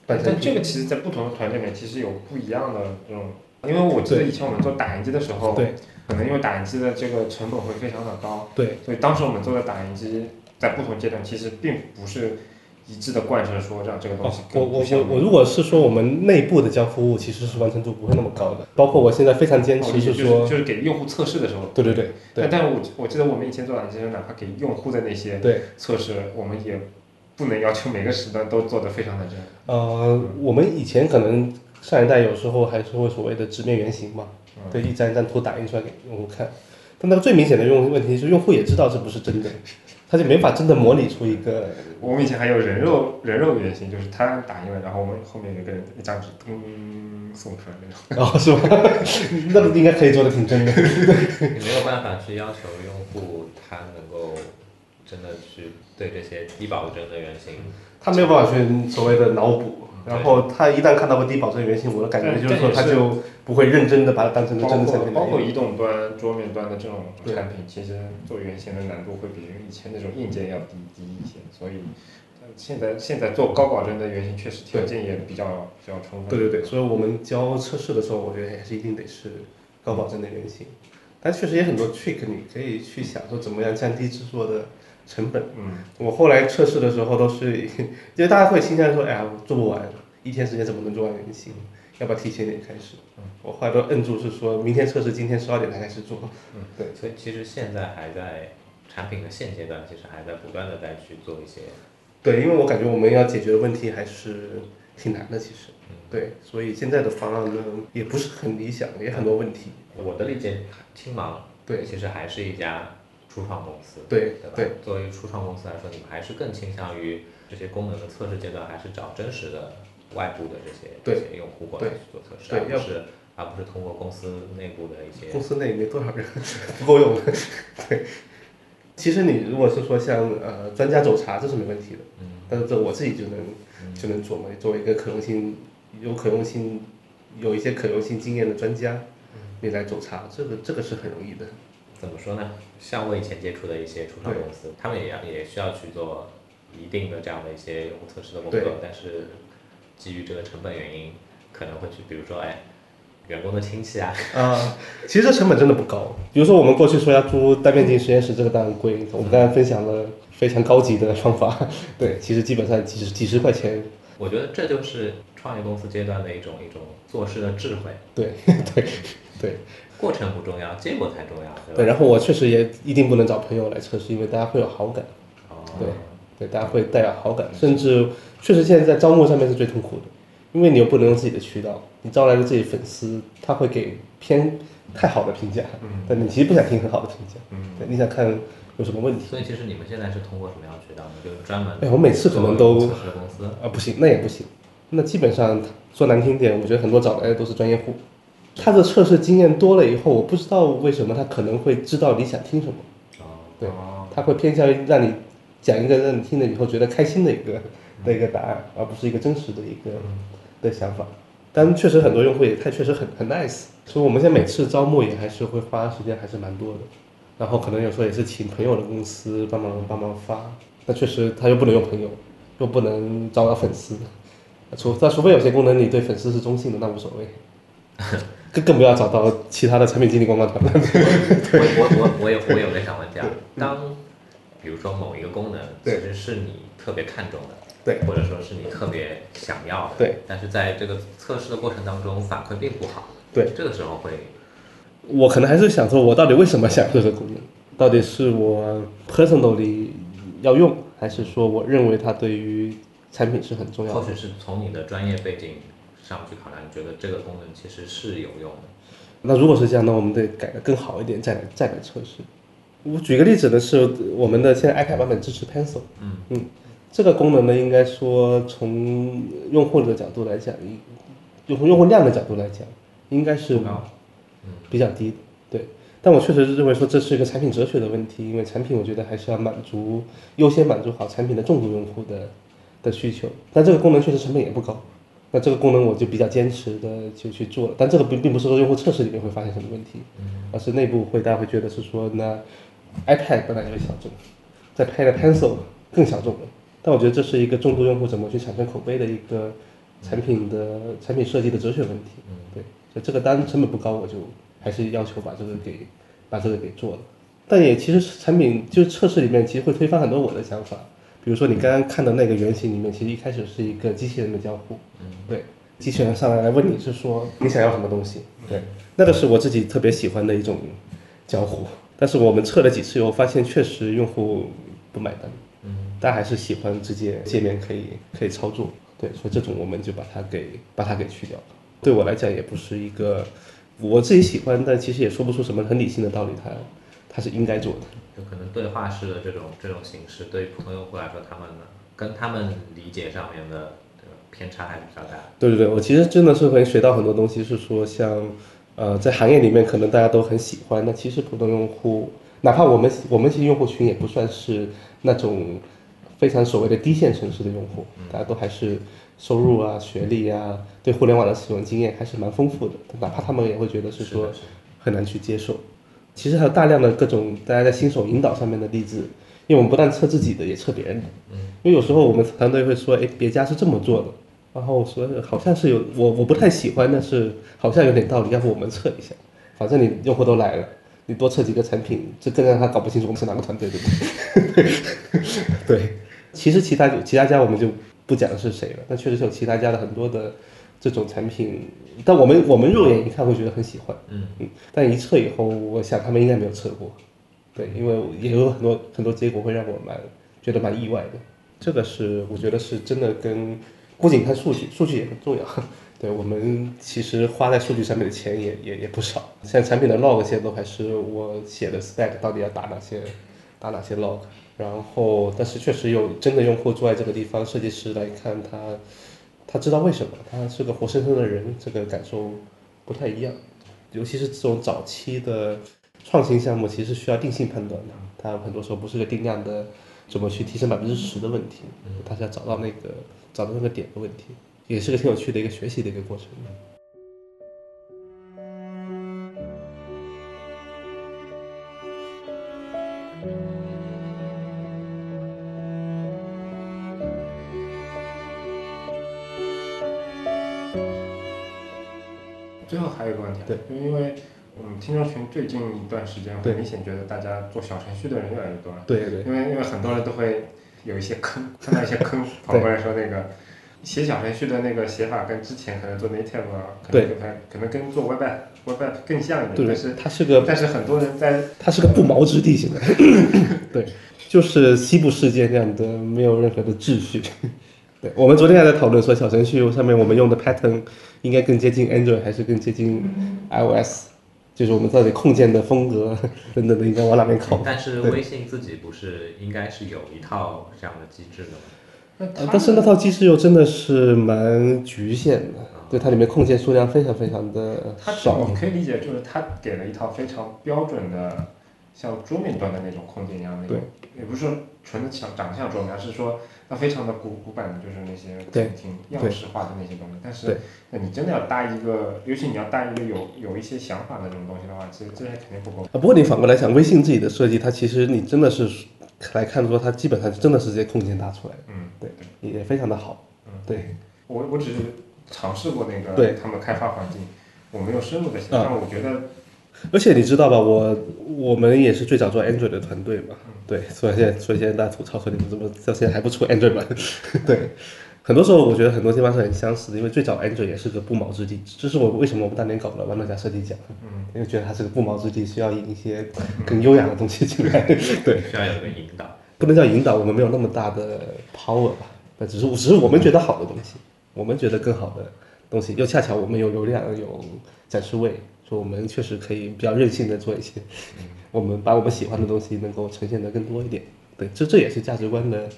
Speaker 2: 半成品。
Speaker 3: 但这个其实，在不同的团队里面，其实有不一样的这种。因为我记得以前我们做打印机的时候，
Speaker 2: 对，
Speaker 3: 可能因为打印机的这个成本会非常的高，
Speaker 2: 对，
Speaker 3: 所以当时我们做的打印机，在不同阶段其实并不是。一致的贯彻说，让这个东西。
Speaker 2: 我我我我，如果是说我们内部的交付物，其实是完成度不会那么高的。包括我现在非常坚持
Speaker 3: 是
Speaker 2: 说，
Speaker 3: 就是给用户测试的时候。
Speaker 2: 对对对。
Speaker 3: 但但我我记得我们以前做软件，哪怕给用户的那些测试，我们也不能要求每个时段都做得非常的真。
Speaker 2: 呃，我们以前可能上一代有时候还是会所谓的直面原型嘛，对，一张一张图打印出来给用户看。但那个最明显的用问题是，用户也知道这不是真的。他就没法真的模拟出一个。
Speaker 3: 我们以前还有人肉人肉原型，就是他打印了，然后我们后面有个人一张纸咚送出来那
Speaker 2: 种。哦，是吧？那个应该可以做的挺真的。
Speaker 1: 你没有办法去要求用户他能够真的去对这些低保真的原型，
Speaker 2: 他没有办法去所谓的脑补。然后他一旦看到个低保真原型，我的感觉就是说他就不会认真的把它当成真的产品
Speaker 3: 包括移动端、桌面端的这种产品，其实做原型的难度会比以前那种硬件要低低一些。所以现在现在做高保真的原型，确实条件也比较比较充分。
Speaker 2: 对对对，所以我们教测试的时候，我觉得还是一定得是高保真的原型。但确实也很多 trick，你可以去想说怎么样降低制作的成本。
Speaker 3: 嗯，
Speaker 2: 我后来测试的时候都是，因为大家会倾向说，哎呀，我做不完，一天时间怎么能做完原型？要不要提前点开始？我后来都摁住，是说明天测试，今天十二点才开始做。
Speaker 1: 嗯，对，所以其实现在还在产品的现阶段，其实还在不断的再去做一些。
Speaker 2: 对，因为我感觉我们要解决的问题还是挺难的，其实。对，所以现在的方案呢也不是很理想，也很多问题。
Speaker 1: 我的理解，青芒
Speaker 2: 对，
Speaker 1: 其实还是一家初创公司，
Speaker 2: 对
Speaker 1: 对吧？作为初创公司来说，你们还是更倾向于这些功能的测试阶段，还是找真实的外部的这些这些用户过来去做测试，而不是而不是通过公司内部的一些。
Speaker 2: 公司内没多少人，不够用的。对，其实你如果是说像呃专家走查，这是没问题的。嗯。但是这我自己就能就能琢磨，作为一个可用性。有可用性，有一些可用性经验的专家，你来走查，这个这个是很容易的。
Speaker 1: 怎么说呢？像我以前接触的一些初创公司，他们也要也需要去做一定的这样的一些用户测试的工作，但是基于这个成本原因，可能会去，比如说，哎，员工的亲戚啊。
Speaker 2: 啊，其实这成本真的不高。比如说我们过去说要租单面镜实验室，这个当然贵。我们刚才分享了非常高级的方法，对，其实基本上几十几十块钱。
Speaker 1: 我觉得这就是创业公司阶段的一种一种做事的智慧。
Speaker 2: 对对 对，
Speaker 1: 过程不重要，结果才重要，
Speaker 2: 对对，然后我确实也一定不能找朋友来测试，因为大家会有好感。
Speaker 1: 哦。
Speaker 2: 对对，大家会带有好感，甚至确实现在在招募上面是最痛苦的，因为你又不能用自己的渠道，你招来的自己粉丝他会给偏太好的评价，但你其实不想听很好的评价，嗯，对，你想看。有什么问题？
Speaker 1: 所以其实你们现在是通过什么样渠道呢？就是专门
Speaker 2: 哎，我每次可能都
Speaker 1: 测试公司
Speaker 2: 啊，不行，那也不行。那基本上说难听点，我觉得很多找来的都是专业户。他的测试经验多了以后，我不知道为什么他可能会知道你想听什么。
Speaker 1: 哦，
Speaker 2: 对，他会偏向于让你讲一个让你听了以后觉得开心的一个的一个答案，而不是一个真实的一个的想法。但确实很多用户也他确实很很 nice，所以我们现在每次招募也还是会花时间，还是蛮多的。然后可能有时候也是请朋友的公司帮忙帮忙发，那确实他又不能用朋友，又不能招到粉丝，除但除非有些功能你对粉丝是中性的，那无所谓，更更不要找到其他的产品经理光光团。
Speaker 1: 我我我我有我有个小问题啊，当比如说某一个功能其实是你特别看重的，
Speaker 2: 对，
Speaker 1: 或者说是你特别想要的，
Speaker 2: 对，
Speaker 1: 但是在这个测试的过程当中反馈并不好，
Speaker 2: 对，
Speaker 1: 这个时候会。
Speaker 2: 我可能还是想说，我到底为什么想这个功能？到底是我 personally 要用，还是说我认为它对于产品是很重要的？
Speaker 1: 或许是从你的专业背景上去考量，你觉得这个功能其实是有用的。
Speaker 2: 那如果是这样，那我们得改得更好一点，再来再来测试。我举个例子呢，是我们的现在 iPad 版本支持 Pencil。
Speaker 1: 嗯
Speaker 2: 嗯，这个功能呢，应该说从用户的角度来讲，就从用户量的角度来讲，应该是。比较低，对，但我确实是认为说这是一个产品哲学的问题，因为产品我觉得还是要满足优先满足好产品的重度用户的的需求，但这个功能确实成本也不高，那这个功能我就比较坚持的就去做了，但这个并并不是说用户测试里面会发现什么问题，而是内部会大家会觉得是说那 iPad 本来就是小众，再配个 Pencil 更小众了，但我觉得这是一个重度用户怎么去产生口碑的一个产品的产品设计的哲学问题，对。所以这个单成本不高，我就还是要求把这个给把这个给做了。但也其实产品就是测试里面，其实会推翻很多我的想法。比如说你刚刚看的那个原型里面，其实一开始是一个机器人的交互，对，机器人上来来问你是说你想要什么东西，对，那个是我自己特别喜欢的一种交互。但是我们测了几次以后，发现确实用户不买单，嗯，大家还是喜欢直接界面可以可以操作，对，所以这种我们就把它给把它给去掉了。对我来讲也不是一个我自己喜欢，但其实也说不出什么很理性的道理。他他是应该做的。
Speaker 1: 有可能对话式的这种这种形式，对普通用户来说，他们跟他们理解上面的偏差还是比较大。
Speaker 2: 对对对，我其实真的是会学到很多东西，是说像呃在行业里面可能大家都很喜欢，那其实普通用户，哪怕我们我们其实用户群也不算是那种非常所谓的低线城市的用户，大家都还是。收入啊，学历啊，对互联网的使用经验还是蛮丰富的，哪怕他们也会觉得是说很难去接受。其实还有大量的各种大家在新手引导上面的例子，因为我们不但测自己的，也测别人的。嗯。因为有时候我们团队会说，哎，别家是这么做的，然后说好像是有我我不太喜欢，但是好像有点道理，要不我们测一下，反正你用户都来了，你多测几个产品，这更让他搞不清楚我们是哪个团队，对不对？对，其实其他其他家我们就不讲是谁了，但确实是有其他家的很多的这种产品，但我们我们肉眼一看会觉得很喜欢，嗯。嗯，但一测以后，我想他们应该没有测过，对，因为也有很多很多结果会让我蛮觉得蛮意外的，这个是我觉得是真的跟不仅看数据，数据也很重要。对我们其实花在数据上面的钱也也也不少，像产品的 log 现在都还是我写的 spec，到底要打哪些打哪些 log，然后但是确实有真的用户坐在这个地方，设计师来看他，他知道为什么，他是个活生生的人，这个感受不太一样，尤其是这种早期的创新项目，其实需要定性判断的，它很多时候不是个定量的怎么去提升百分之十的问题，它是要找到那个找到那个点的问题。也是个挺有趣的一个学习的一个过程。
Speaker 3: 一个问题，
Speaker 2: 对，
Speaker 3: 就因为我们听众群最近一段时间，很明显觉得大家做小程序的人越来越多了。
Speaker 2: 对对。
Speaker 3: 因为因为很多人都会有一些坑，看到一些坑，跑过来说那个。写小程序的那个写法跟之前可能做 native 可能可能跟做 web app web app 更像一点，但是
Speaker 2: 它是个，
Speaker 3: 但是很多人在
Speaker 2: 它是个不毛之地，现在 对，就是西部世界那样的，没有任何的秩序。对，我们昨天还在讨论说小程序上面我们用的 pattern 应该更接近 Android 还是更接近 iOS，就是我们到底控件的风格 等等的应该往哪边靠？
Speaker 1: 但是微信自己不是应该是有一套这样的机制的吗？
Speaker 2: 但是那套机制又真的是蛮局限的，对它里面控件数量非常非常的少。
Speaker 3: 你可以理解，就是它给了一套非常标准的，像桌面端的那种空间一样的，
Speaker 2: 对，
Speaker 3: 也不是说纯的像长相桌面，而是说它非常的古古板的，就是那些挺挺样式化的那些东西。但是，那你真的要搭一个，尤其你要搭一个有有一些想法的这种东西的话，其实这些肯定不够。啊，
Speaker 2: 不过你反过来想，微信自己的设计，它其实你真的是。来看说，它基本上真的是这些空间搭出来的，
Speaker 3: 嗯，
Speaker 2: 对，也非常的好，
Speaker 3: 嗯，
Speaker 2: 对，
Speaker 3: 我我只是尝试过那个，
Speaker 2: 对，
Speaker 3: 他们开发环境，我没有深入的想，但我觉得，
Speaker 2: 而且你知道吧，我我们也是最早做 Android 的团队嘛，对，所以现在所以现在大家吐槽说你们怎么到现在还不出 Android 版，对。很多时候我觉得很多地方是很相似的，因为最早 Android 也是个不毛之地，这是我为什么我们当年搞了豌豆荚设计奖，嗯，因为觉得它是个不毛之地，需要引一些更优雅的东西进来，对，
Speaker 1: 需要有个引导，
Speaker 2: 不能叫引导，我们没有那么大的 power 吧，那只是只是我们觉得好的东西，我们觉得更好的东西，又恰巧我们有流量有展示位，说我们确实可以比较任性的做一些，我们把我们喜欢的东西能够呈现的更多一点，对，这这也是价值观的。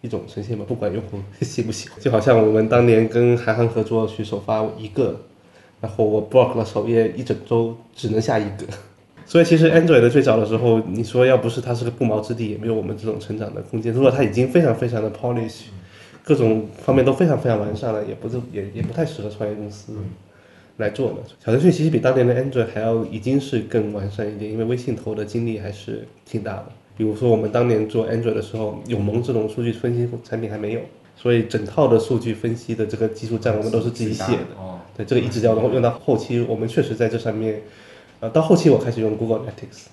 Speaker 2: 一种呈现吧，不管用户 喜不喜欢，就好像我们当年跟韩寒合作去首发一个，然后我 block 了首页一整周，只能下一个。所以其实 Android 的最早的时候，你说要不是它是个不毛之地，也没有我们这种成长的空间。如果它已经非常非常的 polish，各种方面都非常非常完善了，也不是也也不太适合创业公司来做的。小程序其实比当年的 Android 还要已经是更完善一点，因为微信投的精力还是挺大的。比如说，我们当年做 Android 的时候，永盟这种数据分析产品还没有，所以整套的数据分析的这个技术栈我们都是自己写的。哦，对，这个一直要用到后期，我们确实在这上面，呃，到后期我开始用 Google Analytics，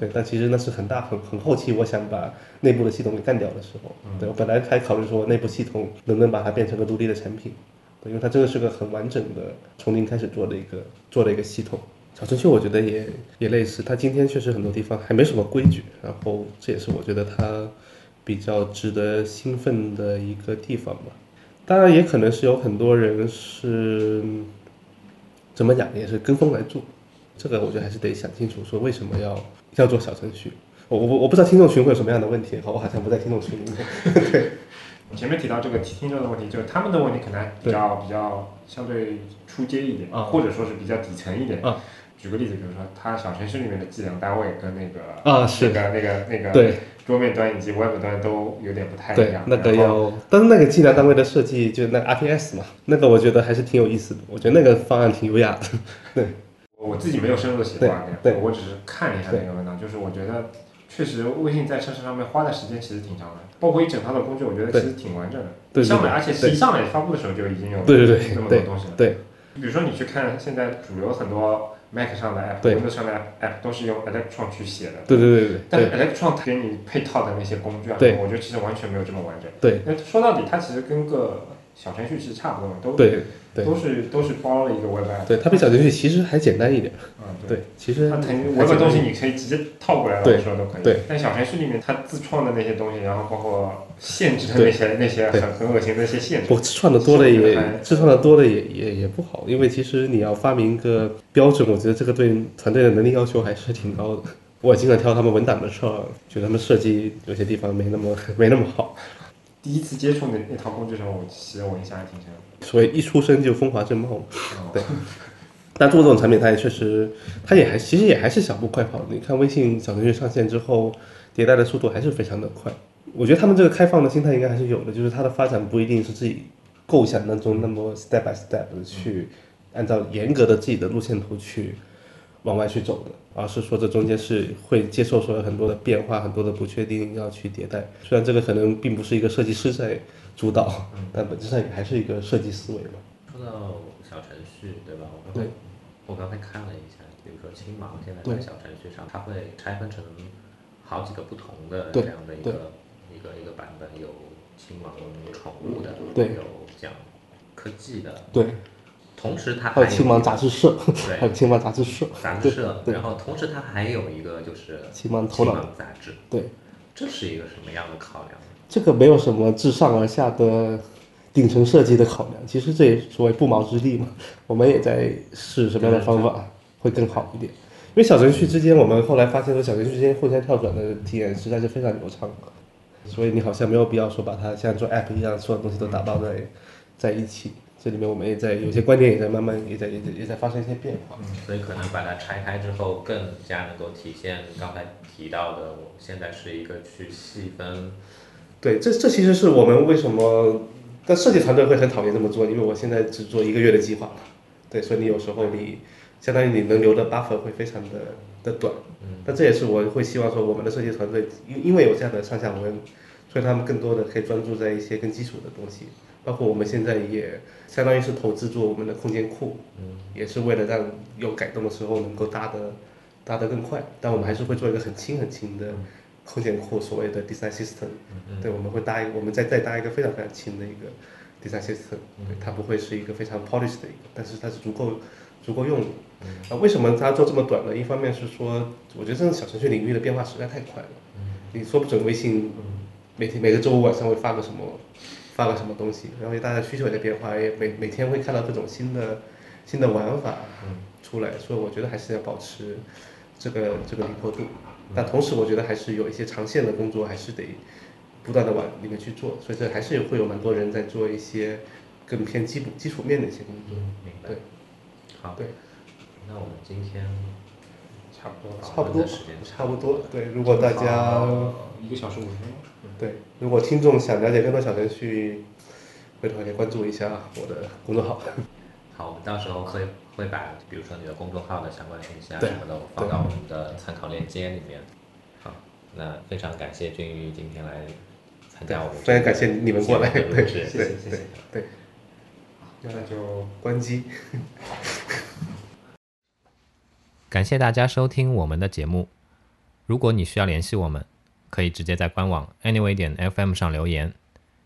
Speaker 2: 对，但其实那是很大很很后期，我想把内部的系统给干掉的时候，对我本来还考虑说内部系统能不能把它变成个独立的产品，因为它真的是个很完整的从零开始做的一个做的一个系统。小程序我觉得也也类似，它今天确实很多地方还没什么规矩，然后这也是我觉得它比较值得兴奋的一个地方吧。当然也可能是有很多人是怎么讲，也是跟风来做，这个我觉得还是得想清楚，说为什么要要做小程序。我我我不知道听众群会有什么样的问题，好，我好像不在听众群里面。对，
Speaker 3: 前面提到这个听众的问题，就是他们的问题可能比较比较相对出街一点，或者说是比较底层一点。举个例子，比如说，它小程序里面的计量单位跟那个
Speaker 2: 啊，是
Speaker 3: 那个那个那个
Speaker 2: 对
Speaker 3: 桌面端以及 Web 端都有点不太一样。
Speaker 2: 那个要，但是那个计量单位的设计，就那个 RPS 嘛，那个我觉得还是挺有意思的。我觉得那个方案挺优雅的。对，
Speaker 3: 我自己没有深入的写过 RPS，对我只是看了一下那个文档，就是我觉得确实微信在测试上面花的时间其实挺长的，包括一整套的工具，我觉得其实挺完整的。
Speaker 2: 对，
Speaker 3: 上来而且是一上来发布的时候就已经有
Speaker 2: 对对对
Speaker 3: 那么多东西了。
Speaker 2: 对。
Speaker 3: 比如说你去看现在主流很多 Mac 上的 App，Windows 上的 App 都是用 Electron 去写的。
Speaker 2: 对对对对。
Speaker 3: 但是 Electron 给你配套的那些工具啊，
Speaker 2: 对，
Speaker 3: 我觉得其实完全没有这么完整。
Speaker 2: 对。
Speaker 3: 那说到底，它其实跟个小程序其实差不多，都
Speaker 2: 对。
Speaker 3: 都是都是包了一个 Web App，
Speaker 2: 对它比小程序其实还简单一点。
Speaker 3: 嗯，
Speaker 2: 对，其实
Speaker 3: 它腾 Web 东西你可以直接套过来
Speaker 2: 了，
Speaker 3: 说都可以。
Speaker 2: 对，
Speaker 3: 但小程序里面它自创的那些东西，然后包括限制的那些那些很很恶心的一些限制。
Speaker 2: 我自创的多了也自创的多了也也也不好，因为其实你要发明一个标准，我觉得这个对团队的能力要求还是挺高的。我经常挑他们文档的事儿，觉得他们设计有些地方没那么没那么好。
Speaker 3: 第一次接触那那套工具的时候，我其实我印象还挺深。
Speaker 2: 所以一出生就风华正茂嘛，对。但做这种产品，它也确实，它也还其实也还是小步快跑。你看微信小程序上线之后，迭代的速度还是非常的快。我觉得他们这个开放的心态应该还是有的，就是它的发展不一定是自己构想当中那么 step by step 的去按照严格的自己的路线图去往外去走的，而是说这中间是会接受说有很多的变化，很多的不确定要去迭代。虽然这个可能并不是一个设计师在。主导，但本质上也还是一个设计思维嘛。
Speaker 1: 说到小程序，对吧？我刚才我刚才看了一下，比如说青芒现在在小程序上，它会拆分成好几个不同的这样的一个一个一个版本，有青芒宠物的，有讲科技的，
Speaker 2: 对。
Speaker 1: 同时它
Speaker 2: 还有青芒杂志社，
Speaker 1: 对，
Speaker 2: 还有青芒杂志社，
Speaker 1: 杂志社。然后同时它还有一个就是
Speaker 2: 青芒头脑
Speaker 1: 杂志，
Speaker 2: 对。
Speaker 1: 这是一个什么样的考量？
Speaker 2: 这个没有什么自上而下的顶层设计的考量，其实这也所谓不毛之地嘛。我们也在试什么样的方法会更好一点。因为小程序之间，我们后来发现说，小程序之间互相跳转的体验实在是非常流畅，所以你好像没有必要说把它像做 app 一样，所有东西都打包在在一起。这里面我们也在有些观点也在慢慢也在也在也在发生一些变化。
Speaker 1: 所以可能把它拆开之后，更加能够体现刚才提到的，我现在是一个去细分。
Speaker 2: 对，这这其实是我们为什么，但设计团队会很讨厌这么做，因为我现在只做一个月的计划嘛，对，所以你有时候你相当于你能留的 buffer 会非常的的短，嗯，但这也是我会希望说我们的设计团队，因因为有这样的上下文，所以他们更多的可以专注在一些更基础的东西，包括我们现在也相当于是投资做我们的空间库，嗯，也是为了让有改动的时候能够搭的搭得更快，但我们还是会做一个很轻很轻的。空间库所谓的 design system，对，我们会搭一个，我们再再搭一个非常非常轻的一个 design system，对，它不会是一个非常 polished 的一个，但是它是足够足够用的。啊，为什么它做这么短呢？一方面是说，我觉得这种小程序领域的变化实在太快了。你说不准微信每天每个周五晚上会发个什么，发个什么东西，然后大家需求也在变化，也每每天会看到各种新的新的玩法出来，所以我觉得还是要保持这个这个灵活度。但同时，我觉得还是有一些长线的工作，还是得不断的往里面去做，所以这还是会有蛮多人在做一些更偏基础基础面的一些工作。
Speaker 1: 明白。
Speaker 2: 对，
Speaker 1: 好。
Speaker 2: 对。
Speaker 1: 那我们今天
Speaker 3: 差不多。
Speaker 2: 差不多时间。差不多。对，如果大家
Speaker 3: 一个小时五分钟。
Speaker 2: 对，如果听众想了解更多小程序，回头可以关注一下我的公众号。
Speaker 1: 好，我们到时候会。会把比如说你的公众号的相关信息啊什么的放到我们的参考链接里面。好，那非常感谢俊玉今天来参加我们。
Speaker 2: 非常感谢你们过来，对
Speaker 3: 对谢谢谢谢。
Speaker 2: 对，
Speaker 3: 那就
Speaker 2: 关机。
Speaker 1: 感谢大家收听我们的节目。如果你需要联系我们，可以直接在官网 anyway 点 fm 上留言，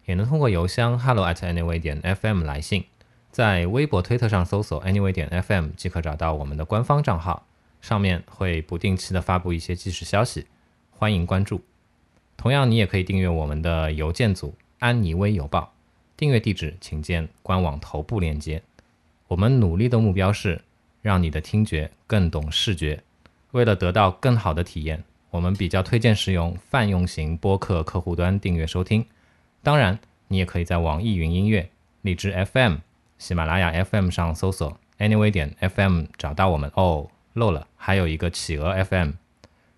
Speaker 1: 也能通过邮箱 hello at anyway 点 fm 来信。在微博、推特上搜索 Anyway 点 FM 即可找到我们的官方账号，上面会不定期的发布一些即时消息，欢迎关注。同样，你也可以订阅我们的邮件组安妮微邮报，订阅地址请见官网头部链接。我们努力的目标是让你的听觉更懂视觉。为了得到更好的体验，我们比较推荐使用泛用型播客客户端订阅收听。当然，你也可以在网易云音乐、荔枝 FM。喜马拉雅 FM 上搜索 Anyway 点 FM 找到我们哦，漏了，还有一个企鹅 FM。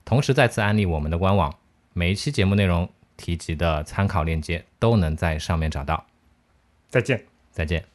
Speaker 1: 同时再次安利我们的官网，每一期节目内容提及的参考链接都能在上面找到。
Speaker 3: 再见，
Speaker 1: 再见。